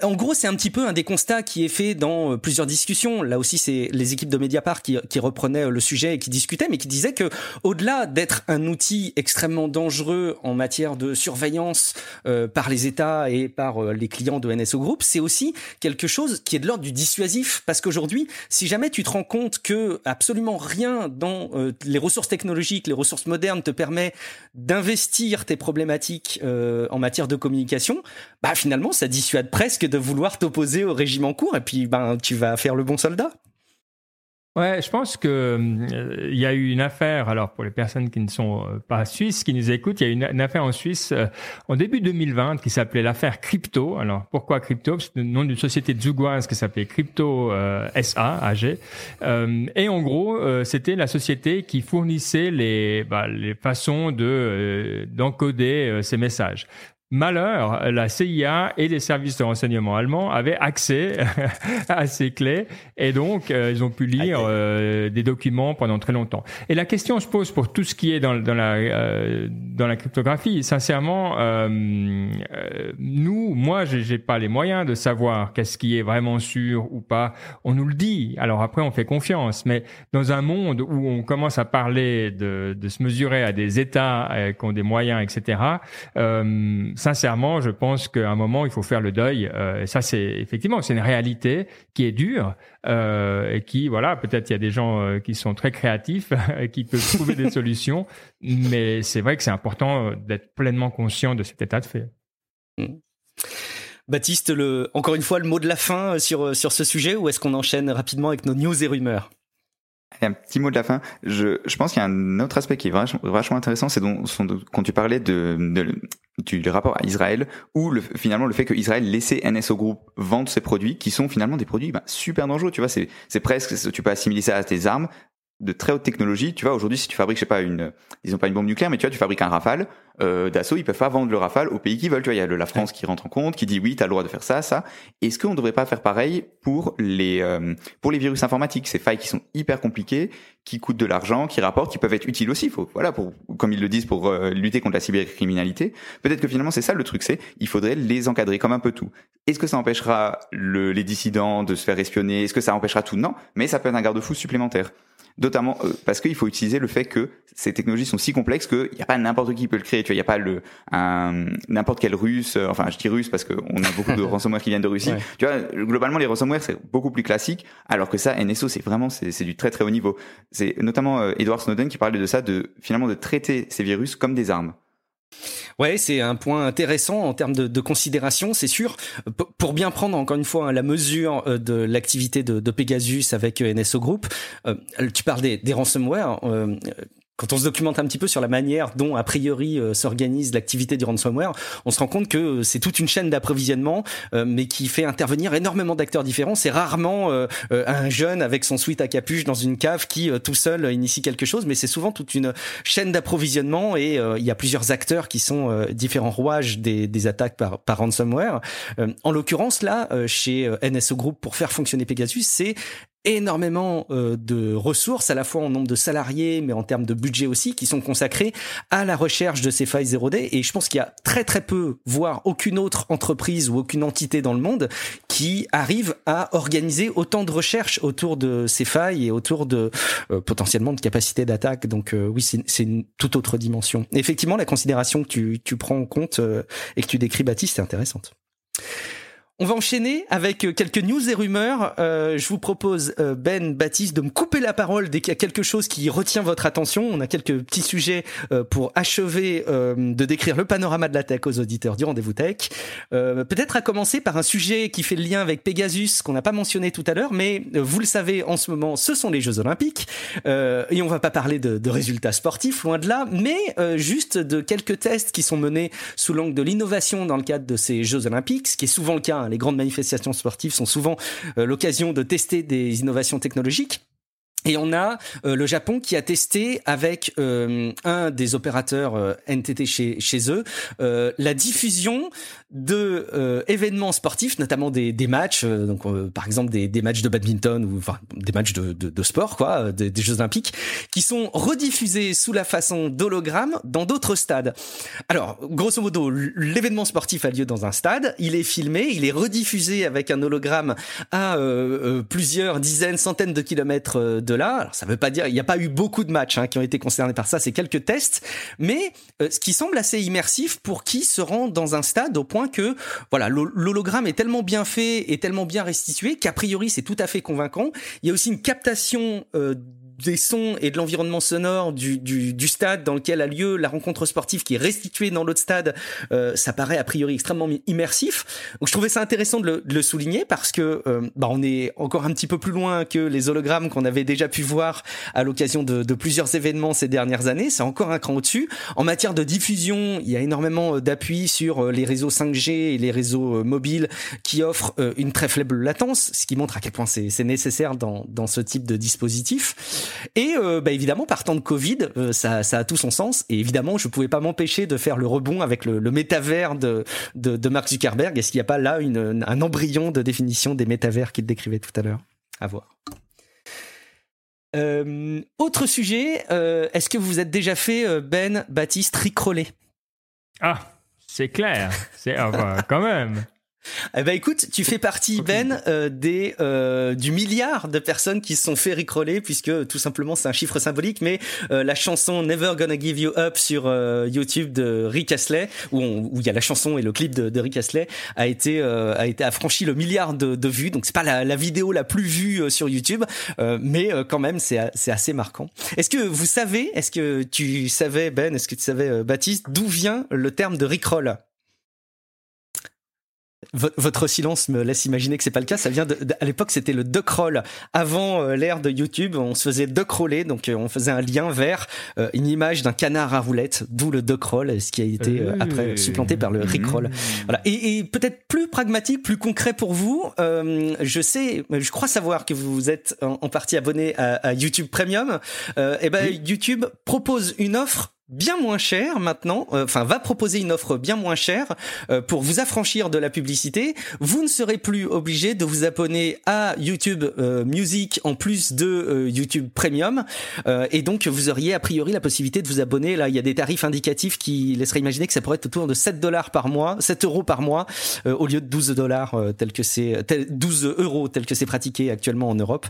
en gros, c'est un petit peu un des constats qui est fait dans euh, plusieurs discussions. Là aussi, c'est les équipes de Mediapart qui, qui, reprenaient euh, le sujet et qui discutaient, mais qui disaient que, au-delà d'être un outil extrêmement dangereux en matière de surveillance euh, par les États et par euh, les clients de NSO Group, c'est aussi quelque chose qui est de l'ordre du dissuasif. Parce qu'aujourd'hui, si jamais tu te rends compte que absolument rien dans euh, les ressources technologiques, les ressources modernes te permet d'investir tes problématiques en matière de communication, bah finalement, ça dissuade presque que de vouloir t'opposer au régime en cours et puis ben tu vas faire le bon soldat. Ouais, je pense que euh, il y a eu une affaire. Alors pour les personnes qui ne sont euh, pas suisses, qui nous écoutent, il y a eu une, affaire en Suisse euh, en début 2020 qui s'appelait l'affaire Crypto. Alors pourquoi Crypto? C'est le nom d'une société zougoise qui s'appelait Crypto SA AG. et en gros, c'était la société qui fournissait les bah, les façons de d'encoder ces messages. Malheur, la CIA et les services de renseignement allemands avaient accès à ces clés et donc euh, ils ont pu lire euh, des documents pendant très longtemps. Et la question se pose pour tout ce qui est dans, dans la euh, dans la cryptographie. Sincèrement, nous, moi, j'ai pas les moyens de savoir qu'est-ce qui est vraiment sûr ou pas. On nous le dit. Alors après, on fait confiance. Mais dans un monde où on commence à parler de, de se mesurer à des États qui ont des moyens, etc sincèrement, je pense qu'à un moment, il faut faire le deuil. Euh, ça, c'est effectivement, c'est une réalité qui est dure euh, et qui, voilà, peut-être il y a des gens euh, qui sont très créatifs et qui peuvent trouver des solutions, mais c'est vrai que c'est important d'être pleinement conscient de cet état de fait. Mmh. Baptiste, encore une fois, le mot de la fin sur, sur ce sujet ou est-ce qu'on enchaîne rapidement avec nos news et rumeurs? Un petit mot de la fin. Je, je pense qu'il y a un autre aspect qui est vachement, vachement intéressant, c'est quand tu parlais de, du rapport à Israël, ou le, finalement le fait que Israël laissait NSO Group vendre ses produits, qui sont finalement des produits ben, super dangereux. Tu vois, c'est presque, tu peux assimiler ça à tes armes de très haute technologie. Tu vois, aujourd'hui, si tu fabriques, je sais pas, une, ils ont pas une bombe nucléaire, mais tu vois, tu fabriques un Rafale, euh, d'assaut, ils peuvent pas vendre le Rafale au pays qui veulent. Tu vois, il y a la France qui rentre en compte, qui dit oui, tu as le droit de faire ça, ça. Est-ce qu'on devrait pas faire pareil pour les euh, pour les virus informatiques, ces failles qui sont hyper compliquées, qui coûtent de l'argent, qui rapportent, qui peuvent être utiles aussi. Faut, voilà, pour comme ils le disent, pour euh, lutter contre la cybercriminalité. Peut-être que finalement c'est ça le truc, c'est il faudrait les encadrer comme un peu tout. Est-ce que ça empêchera le, les dissidents de se faire espionner? Est-ce que ça empêchera tout? Non, mais ça peut être un garde-fou supplémentaire notamment euh, parce qu'il faut utiliser le fait que ces technologies sont si complexes qu'il n'y a pas n'importe qui peut le créer. Tu vois, il n'y a pas le n'importe quel russe. Euh, enfin, je dis russe parce qu'on a beaucoup de ransomware qui viennent de Russie. Tu vois, globalement, les ransomware c'est beaucoup plus classique, alors que ça, NSO, c'est vraiment c'est du très très haut niveau. C'est notamment euh, Edward Snowden qui parlait de ça, de finalement de traiter ces virus comme des armes. Ouais, c'est un point intéressant en termes de, considération, c'est sûr. Pour bien prendre encore une fois hein, la mesure euh, de l'activité de, Pegasus avec euh, NSO Group, euh, tu parles des, ransomware. Quand on se documente un petit peu sur la manière dont a priori euh, s'organise l'activité du ransomware, on se rend compte que euh, c'est toute une chaîne d'approvisionnement, euh, mais qui fait intervenir énormément d'acteurs différents. C'est rarement un jeune avec son suite à capuche dans une cave qui tout seul initie quelque chose, mais c'est souvent toute une chaîne d'approvisionnement et il y a plusieurs acteurs qui sont différents rouages des, attaques par, par ransomware. En l'occurrence là, chez NSO Group, pour faire fonctionner Pegasus, c'est énormément euh, de ressources, à la fois en nombre de salariés, mais en termes de budget aussi, qui sont consacrés à la recherche de ces failles 0D. Et je pense qu'il y a très très peu, voire aucune autre entreprise ou aucune entité dans le monde qui arrive à organiser autant de recherches autour de ces failles et autour de euh, potentiellement de capacités d'attaque. Donc euh, oui, c'est une toute autre dimension. Effectivement, la considération que tu, tu prends en compte euh, et que tu décris, Baptiste, est intéressante. On va enchaîner avec euh, quelques news et rumeurs. Euh, je vous propose, euh, Ben, Baptiste, de me couper la parole dès qu'il y a quelque chose qui retient votre attention. On a quelques petits sujets euh, pour achever euh, de décrire le panorama de la tech aux auditeurs du Rendez-vous Tech. Euh, Peut-être à commencer par un sujet qui fait le lien avec Pegasus, qu'on n'a pas mentionné tout à l'heure, mais vous le savez, en ce moment, ce sont les Jeux Olympiques. Et on va pas parler de, de résultats sportifs, loin de là, mais juste de quelques tests qui sont menés sous l'angle de l'innovation dans le cadre de ces Jeux Olympiques, ce qui est souvent le cas. Les grandes manifestations sportives sont souvent euh, l'occasion de tester des innovations technologiques. Et on a euh, le Japon qui a testé avec euh, un des opérateurs euh, NTT chez, chez eux la diffusion de événements sportifs, notamment des, des matchs, donc par exemple des, des matchs de badminton ou des matchs de, de, sport, quoi, des, des Jeux Olympiques, qui sont rediffusés sous la façon d'hologramme dans d'autres stades. Alors, grosso modo, l'événement sportif a lieu dans un stade, il est filmé, il est rediffusé avec un hologramme à plusieurs dizaines, centaines de kilomètres de Alors, ça veut pas dire, il n'y a pas eu beaucoup de matchs hein, qui ont été concernés par ça, c'est quelques tests, mais euh, ce qui semble assez immersif pour qui se rend dans un stade au point que, voilà, l'hol- l'hologramme est tellement bien fait et tellement bien restitué qu'a priori c'est tout à fait convaincant. Il y a aussi une captation euh, des sons et de l'environnement sonore du, du, du stade dans lequel a lieu la rencontre sportive qui est restituée dans l'autre stade, euh, ça paraît a priori extrêmement immersif. Donc je trouvais ça intéressant de le, de le souligner parce que euh, bah, on est encore un petit peu plus loin que les hologrammes qu'on avait déjà pu voir à l'occasion de, de plusieurs événements ces dernières années. C'est encore un cran au-dessus. En matière de diffusion, il y a énormément euh, d'appui sur euh, les réseaux 5G et les réseaux euh, mobiles qui offrent une très faible latence, ce qui montre à quel point c'est c'est nécessaire dans, dans ce type de dispositif. Et euh, bah, évidemment, partant de Covid, euh, ça, a tout son sens. Et évidemment, je pouvais pas m'empêcher de faire le rebond avec le, métavers de, Mark Zuckerberg. Est-ce qu'il n'y a pas là un embryon de définition des métavers qu'il décrivait tout à l'heure? À voir. Euh, autre sujet, est-ce que vous vous êtes déjà fait, Ben, Baptiste, ricoller Ah, c'est clair. C'est bah, quand même. Eh ben écoute, tu fais partie Ben euh, des euh, du milliard de personnes qui se sont fait ricoler puisque tout simplement c'est un chiffre symbolique, mais euh, la chanson Never Gonna Give You Up sur euh, YouTube de Rick Astley où on- où il y a la chanson et le clip de, de Rick Astley a été euh, a été a franchi le milliard de, de vues. Donc c'est pas la, la vidéo la plus vue euh, sur YouTube, euh, mais euh, quand même c'est c'est assez marquant. Est-ce que vous savez, est-ce que tu savais Ben, est-ce que tu savais euh, Baptiste d'où vient le terme de rickroll Votre silence me laisse imaginer que c'est pas le cas. Ça vient de, de- à l'époque, c'était le duckroll. Avant euh, l'ère de YouTube, on se faisait duckroller, donc euh, on faisait un lien vers euh, une image d'un canard à roulettes, d'où le duckroll, ce qui a été après supplanté par le rickroll. Voilà. Et, et peut-être plus pragmatique, plus concret pour vous. je sais, je crois savoir que vous êtes en, en partie abonné à, à YouTube Premium. Et ben YouTube propose une offre bien moins chère maintenant, euh, enfin va proposer une offre bien moins chère euh, pour vous affranchir de la publicité. Vous ne serez plus obligé de vous abonner à YouTube euh, Music en plus de euh, YouTube Premium et donc vous auriez a priori la possibilité de vous abonner. Là, il y a des tarifs indicatifs qui laisseraient imaginer que ça pourrait être autour de 7 dollars par mois, 7 euros par mois au lieu de 12 dollars tel que c'est tel- 12 euros tel que c'est pratiqué actuellement en Europe.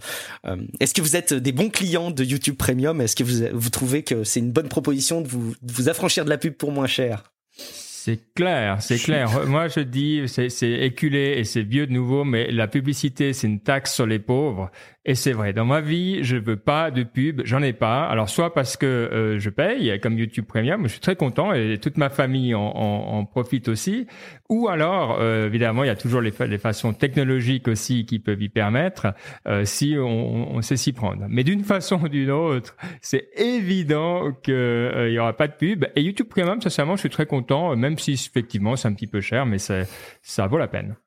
Est-ce que vous êtes des bons clients de YouTube Premium? Est-ce que vous vous trouvez que c'est une bonne proposition vous de vous affranchir de la pub pour moins cher C'est clair, c'est clair. Moi, je dis, c'est éculé et c'est vieux de nouveau, mais la publicité, c'est une taxe sur les pauvres. Et c'est vrai, dans ma vie, je veux pas de pub, j'en ai pas. Alors soit parce que euh, je paye, comme YouTube Premium, je suis très content et toute ma famille en, en, en profite aussi. Ou alors, euh, évidemment, il y a toujours les, les, façons technologiques aussi qui peuvent y permettre euh, si on, on sait s'y prendre. Mais d'une façon ou d'une autre, c'est évident qu'il euh, y aura pas de pub. Et YouTube Premium, sincèrement, je suis très content, même si effectivement c'est un petit peu cher, mais ça vaut la peine.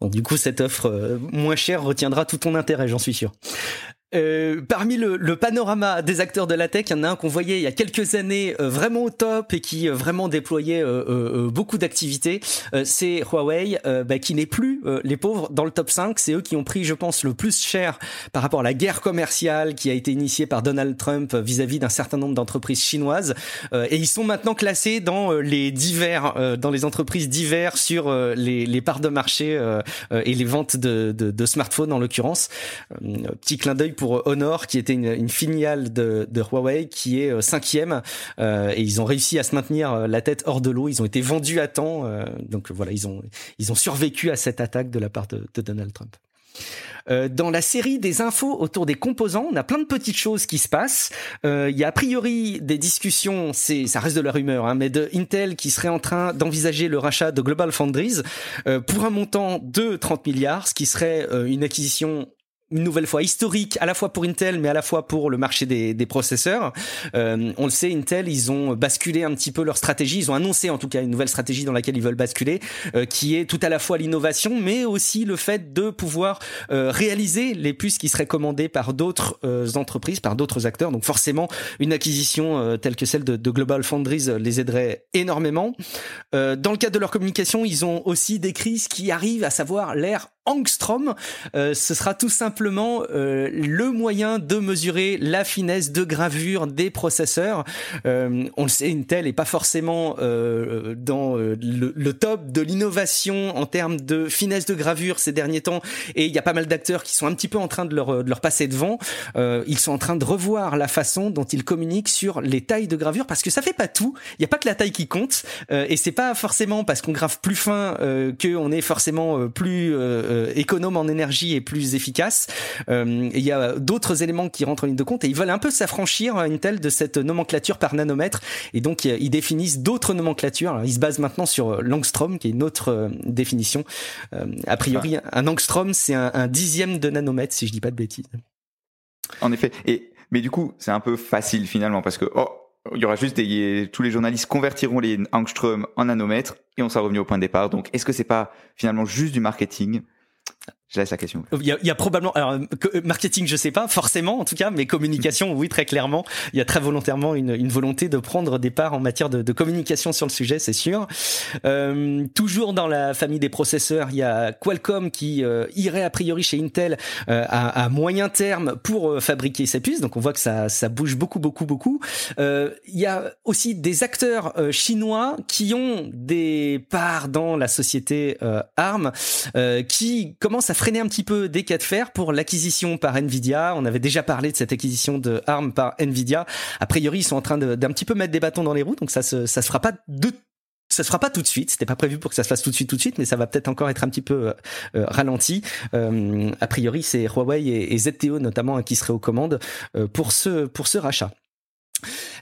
Bon, du coup, cette offre euh, moins chère retiendra tout ton intérêt, j'en suis sûr. Euh, parmi le, panorama des acteurs de la tech, il y en a un qu'on voyait il y a quelques années euh, vraiment au top et qui euh, vraiment déployait beaucoup d'activités. c'est Huawei, bah, qui n'est plus les pauvres dans le top 5. C'est eux qui ont pris, je pense, le plus cher par rapport à la guerre commerciale qui a été initiée par Donald Trump vis-à-vis d'un certain nombre d'entreprises chinoises. et ils sont maintenant classés dans les divers, dans les entreprises divers sur les, parts de marché et les ventes de, de smartphones en l'occurrence. petit clin d'œil pour Honor, qui était une, filiale de, Huawei, qui est euh, cinquième, euh, et ils ont réussi à se maintenir euh, la tête hors de l'eau. Ils ont été vendus à temps, euh, donc voilà, ils ont ils ont survécu à cette attaque de la part de, Donald Trump. Euh, dans la série des infos autour des composants, on a plein de petites choses qui se passent. Euh, il y a a priori des discussions, c'est ça reste de la rumeur, hein, mais de Intel qui serait en train d'envisager le rachat de Global Foundries euh, pour un montant de 30 milliards, ce qui serait une acquisition une nouvelle fois historique à la fois pour Intel mais à la fois pour le marché des, des processeurs. Euh, on le sait, Intel ils ont basculé un petit peu leur stratégie, ils ont annoncé en tout cas une nouvelle stratégie dans laquelle ils veulent basculer, euh, qui est tout à la fois l'innovation mais aussi le fait de pouvoir euh, réaliser les puces qui seraient commandées par d'autres euh, entreprises, par d'autres acteurs. Donc forcément une acquisition euh, telle que celle de, de Global Foundries les aiderait énormément. dans le cadre de leur communication, ils ont aussi décrit ce qui arrive, à savoir l'ère angstrom. ce sera tout simplement euh, le moyen de mesurer la finesse de gravure des processeurs. Euh, on le sait, Intel est pas forcément euh, dans euh, le, top de l'innovation en termes de finesse de gravure ces derniers temps, et il y a pas mal d'acteurs qui sont un petit peu en train de leur, de leur passer devant. Euh, ils sont en train de revoir la façon dont ils communiquent sur les tailles de gravure, parce que ça fait pas tout. Il y a pas que la taille qui compte, et c'est pas forcément parce qu'on grave plus fin qu'on est forcément plus économe en énergie et plus efficace. Euh, il y a d'autres éléments qui rentrent en ligne de compte et ils veulent un peu s'affranchir Intel de cette nomenclature par nanomètre et donc ils définissent d'autres nomenclatures. Alors, ils se basent maintenant sur l'angstrom qui est une autre euh, définition. Euh, a priori, un angstrom c'est un, un, dixième de nanomètre si je dis pas de bêtises. En effet. Et mais du coup, c'est un peu facile finalement parce que oh, il y aura juste des, tous les journalistes convertiront les angstrom en nanomètres et on sera revenu au point de départ. Donc, est-ce que c'est pas finalement juste du marketing je laisse la question. Il y a, il y a probablement, alors euh, marketing, je sais pas forcément en tout cas, mais communication, oui très clairement. Il y a très volontairement une, une volonté de prendre des parts en matière de, de communication sur le sujet, c'est sûr. Euh, toujours dans la famille des processeurs, il y a Qualcomm qui euh, irait a priori chez Intel euh, à, à, moyen terme pour euh, fabriquer ses puces. Donc on voit que ça, ça bouge beaucoup, beaucoup, beaucoup. il y a aussi des acteurs chinois qui ont des parts dans la société ARM qui commencent à freiner un petit peu des cas de fer pour l'acquisition par Nvidia. On avait déjà parlé de cette acquisition de ARM par Nvidia. A priori, ils sont en train d'un petit peu mettre des bâtons dans les roues, donc ça se, ça se fera pas tout de suite. C'était pas prévu pour que ça se fasse tout de suite, tout de suite, mais ça va peut-être encore être un petit peu euh, ralenti. Euh, a priori, c'est Huawei et, ZTO notamment qui seraient aux commandes euh, pour ce rachat.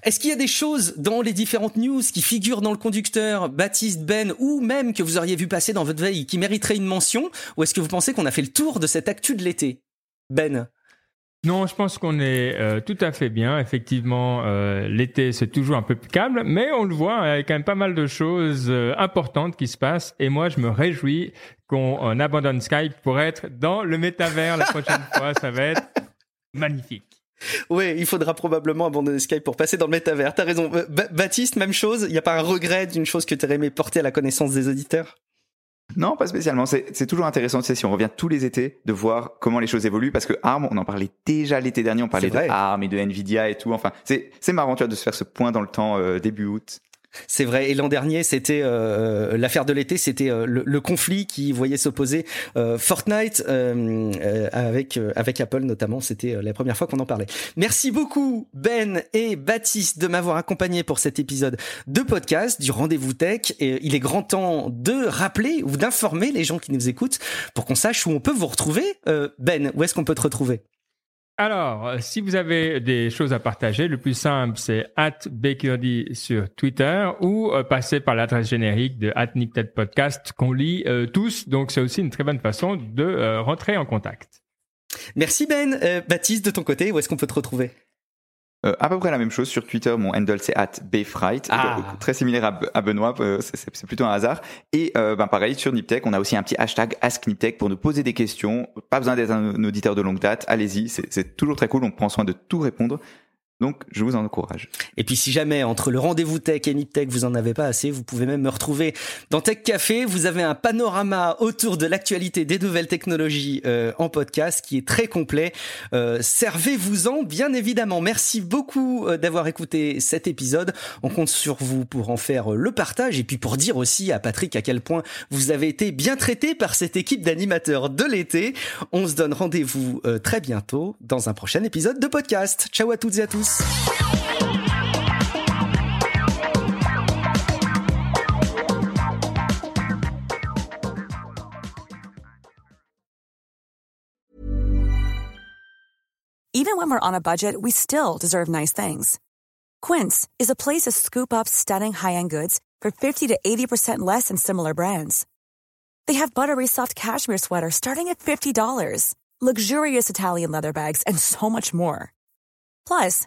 Est-ce qu'il y a des choses dans les différentes news qui figurent dans le conducteur, Baptiste, Ben, ou même que vous auriez vu passer dans votre veille qui mériteraient une mention Ou est-ce que vous pensez qu'on a fait le tour de cette actu de l'été? Ben non, je pense qu'on est euh, tout à fait bien. Effectivement, euh, l'été c'est toujours un peu plus calme, mais on le voit, il y a quand même pas mal de choses euh, importantes qui se passent. Et moi, je me réjouis qu'on abandonne Skype pour être dans le métavers la prochaine fois. Ça va être magnifique. Ouais, il faudra probablement abandonner Skype pour passer dans le métavers. T'as raison. B Baptiste, même chose. Il n'y a pas un regret d'une chose que tu aurais aimé porter à la connaissance des auditeurs? Non, pas spécialement. C'est toujours intéressant, tu sais, si on revient tous les étés, de voir comment les choses évoluent, parce que ARM, on en parlait déjà l'été dernier, on parlait de ARM et de Nvidia et tout. Enfin, c'est marrant, tu vois, de se faire ce point dans le temps euh, début août. C'est vrai. Et l'an dernier, c'était euh, l'affaire de l'été, c'était euh, le, conflit qui voyait s'opposer euh, Fortnite avec avec Apple notamment. C'était la première fois qu'on en parlait. Merci beaucoup Ben et Baptiste de m'avoir accompagné pour cet épisode de podcast du Rendez-vous Tech. Et il est grand temps de rappeler ou d'informer les gens qui nous écoutent pour qu'on sache où on peut vous retrouver. ben, où est-ce qu'on peut te retrouver? Alors, euh, si vous avez des choses à partager, le plus simple, c'est at sur Twitter ou euh, passer par l'adresse générique de at Podcast qu'on lit euh, tous. Donc, c'est aussi une très bonne façon de rentrer en contact. Merci Ben. Baptiste, de ton côté, où est-ce qu'on peut te retrouver? Euh, à peu près la même chose sur Twitter. Mon handle c'est at bfright, ah. très similaire à, Benoît. Euh, c'est plutôt un hasard. Et euh, ben pareil sur Niptech, on a aussi un petit hashtag AskNipTech pour nous poser des questions. Pas besoin d'être un, auditeur de longue date. Allez-y, c'est toujours très cool. On prend soin de tout répondre. Donc, je vous en encourage. Et puis, si jamais, entre le rendez-vous tech et NipTech, vous en avez pas assez, vous pouvez même me retrouver dans Tech Café. Vous avez un panorama autour de l'actualité des nouvelles technologies euh, en podcast qui est très complet. Euh, Servez-vous-en, bien évidemment. Merci beaucoup euh, d'avoir écouté cet épisode. On compte sur vous pour en faire le partage et puis pour dire aussi à Patrick à quel point vous avez été bien traité par cette équipe d'animateurs de l'été. On se donne rendez-vous très bientôt dans un prochain épisode de podcast. Ciao à toutes et à tous. Even when we're on a budget, we still deserve nice things. Quince is a place to scoop up stunning high-end goods for 50 to 80% less than similar brands. They have buttery soft cashmere sweaters starting at $50, luxurious Italian leather bags, and so much more. Plus,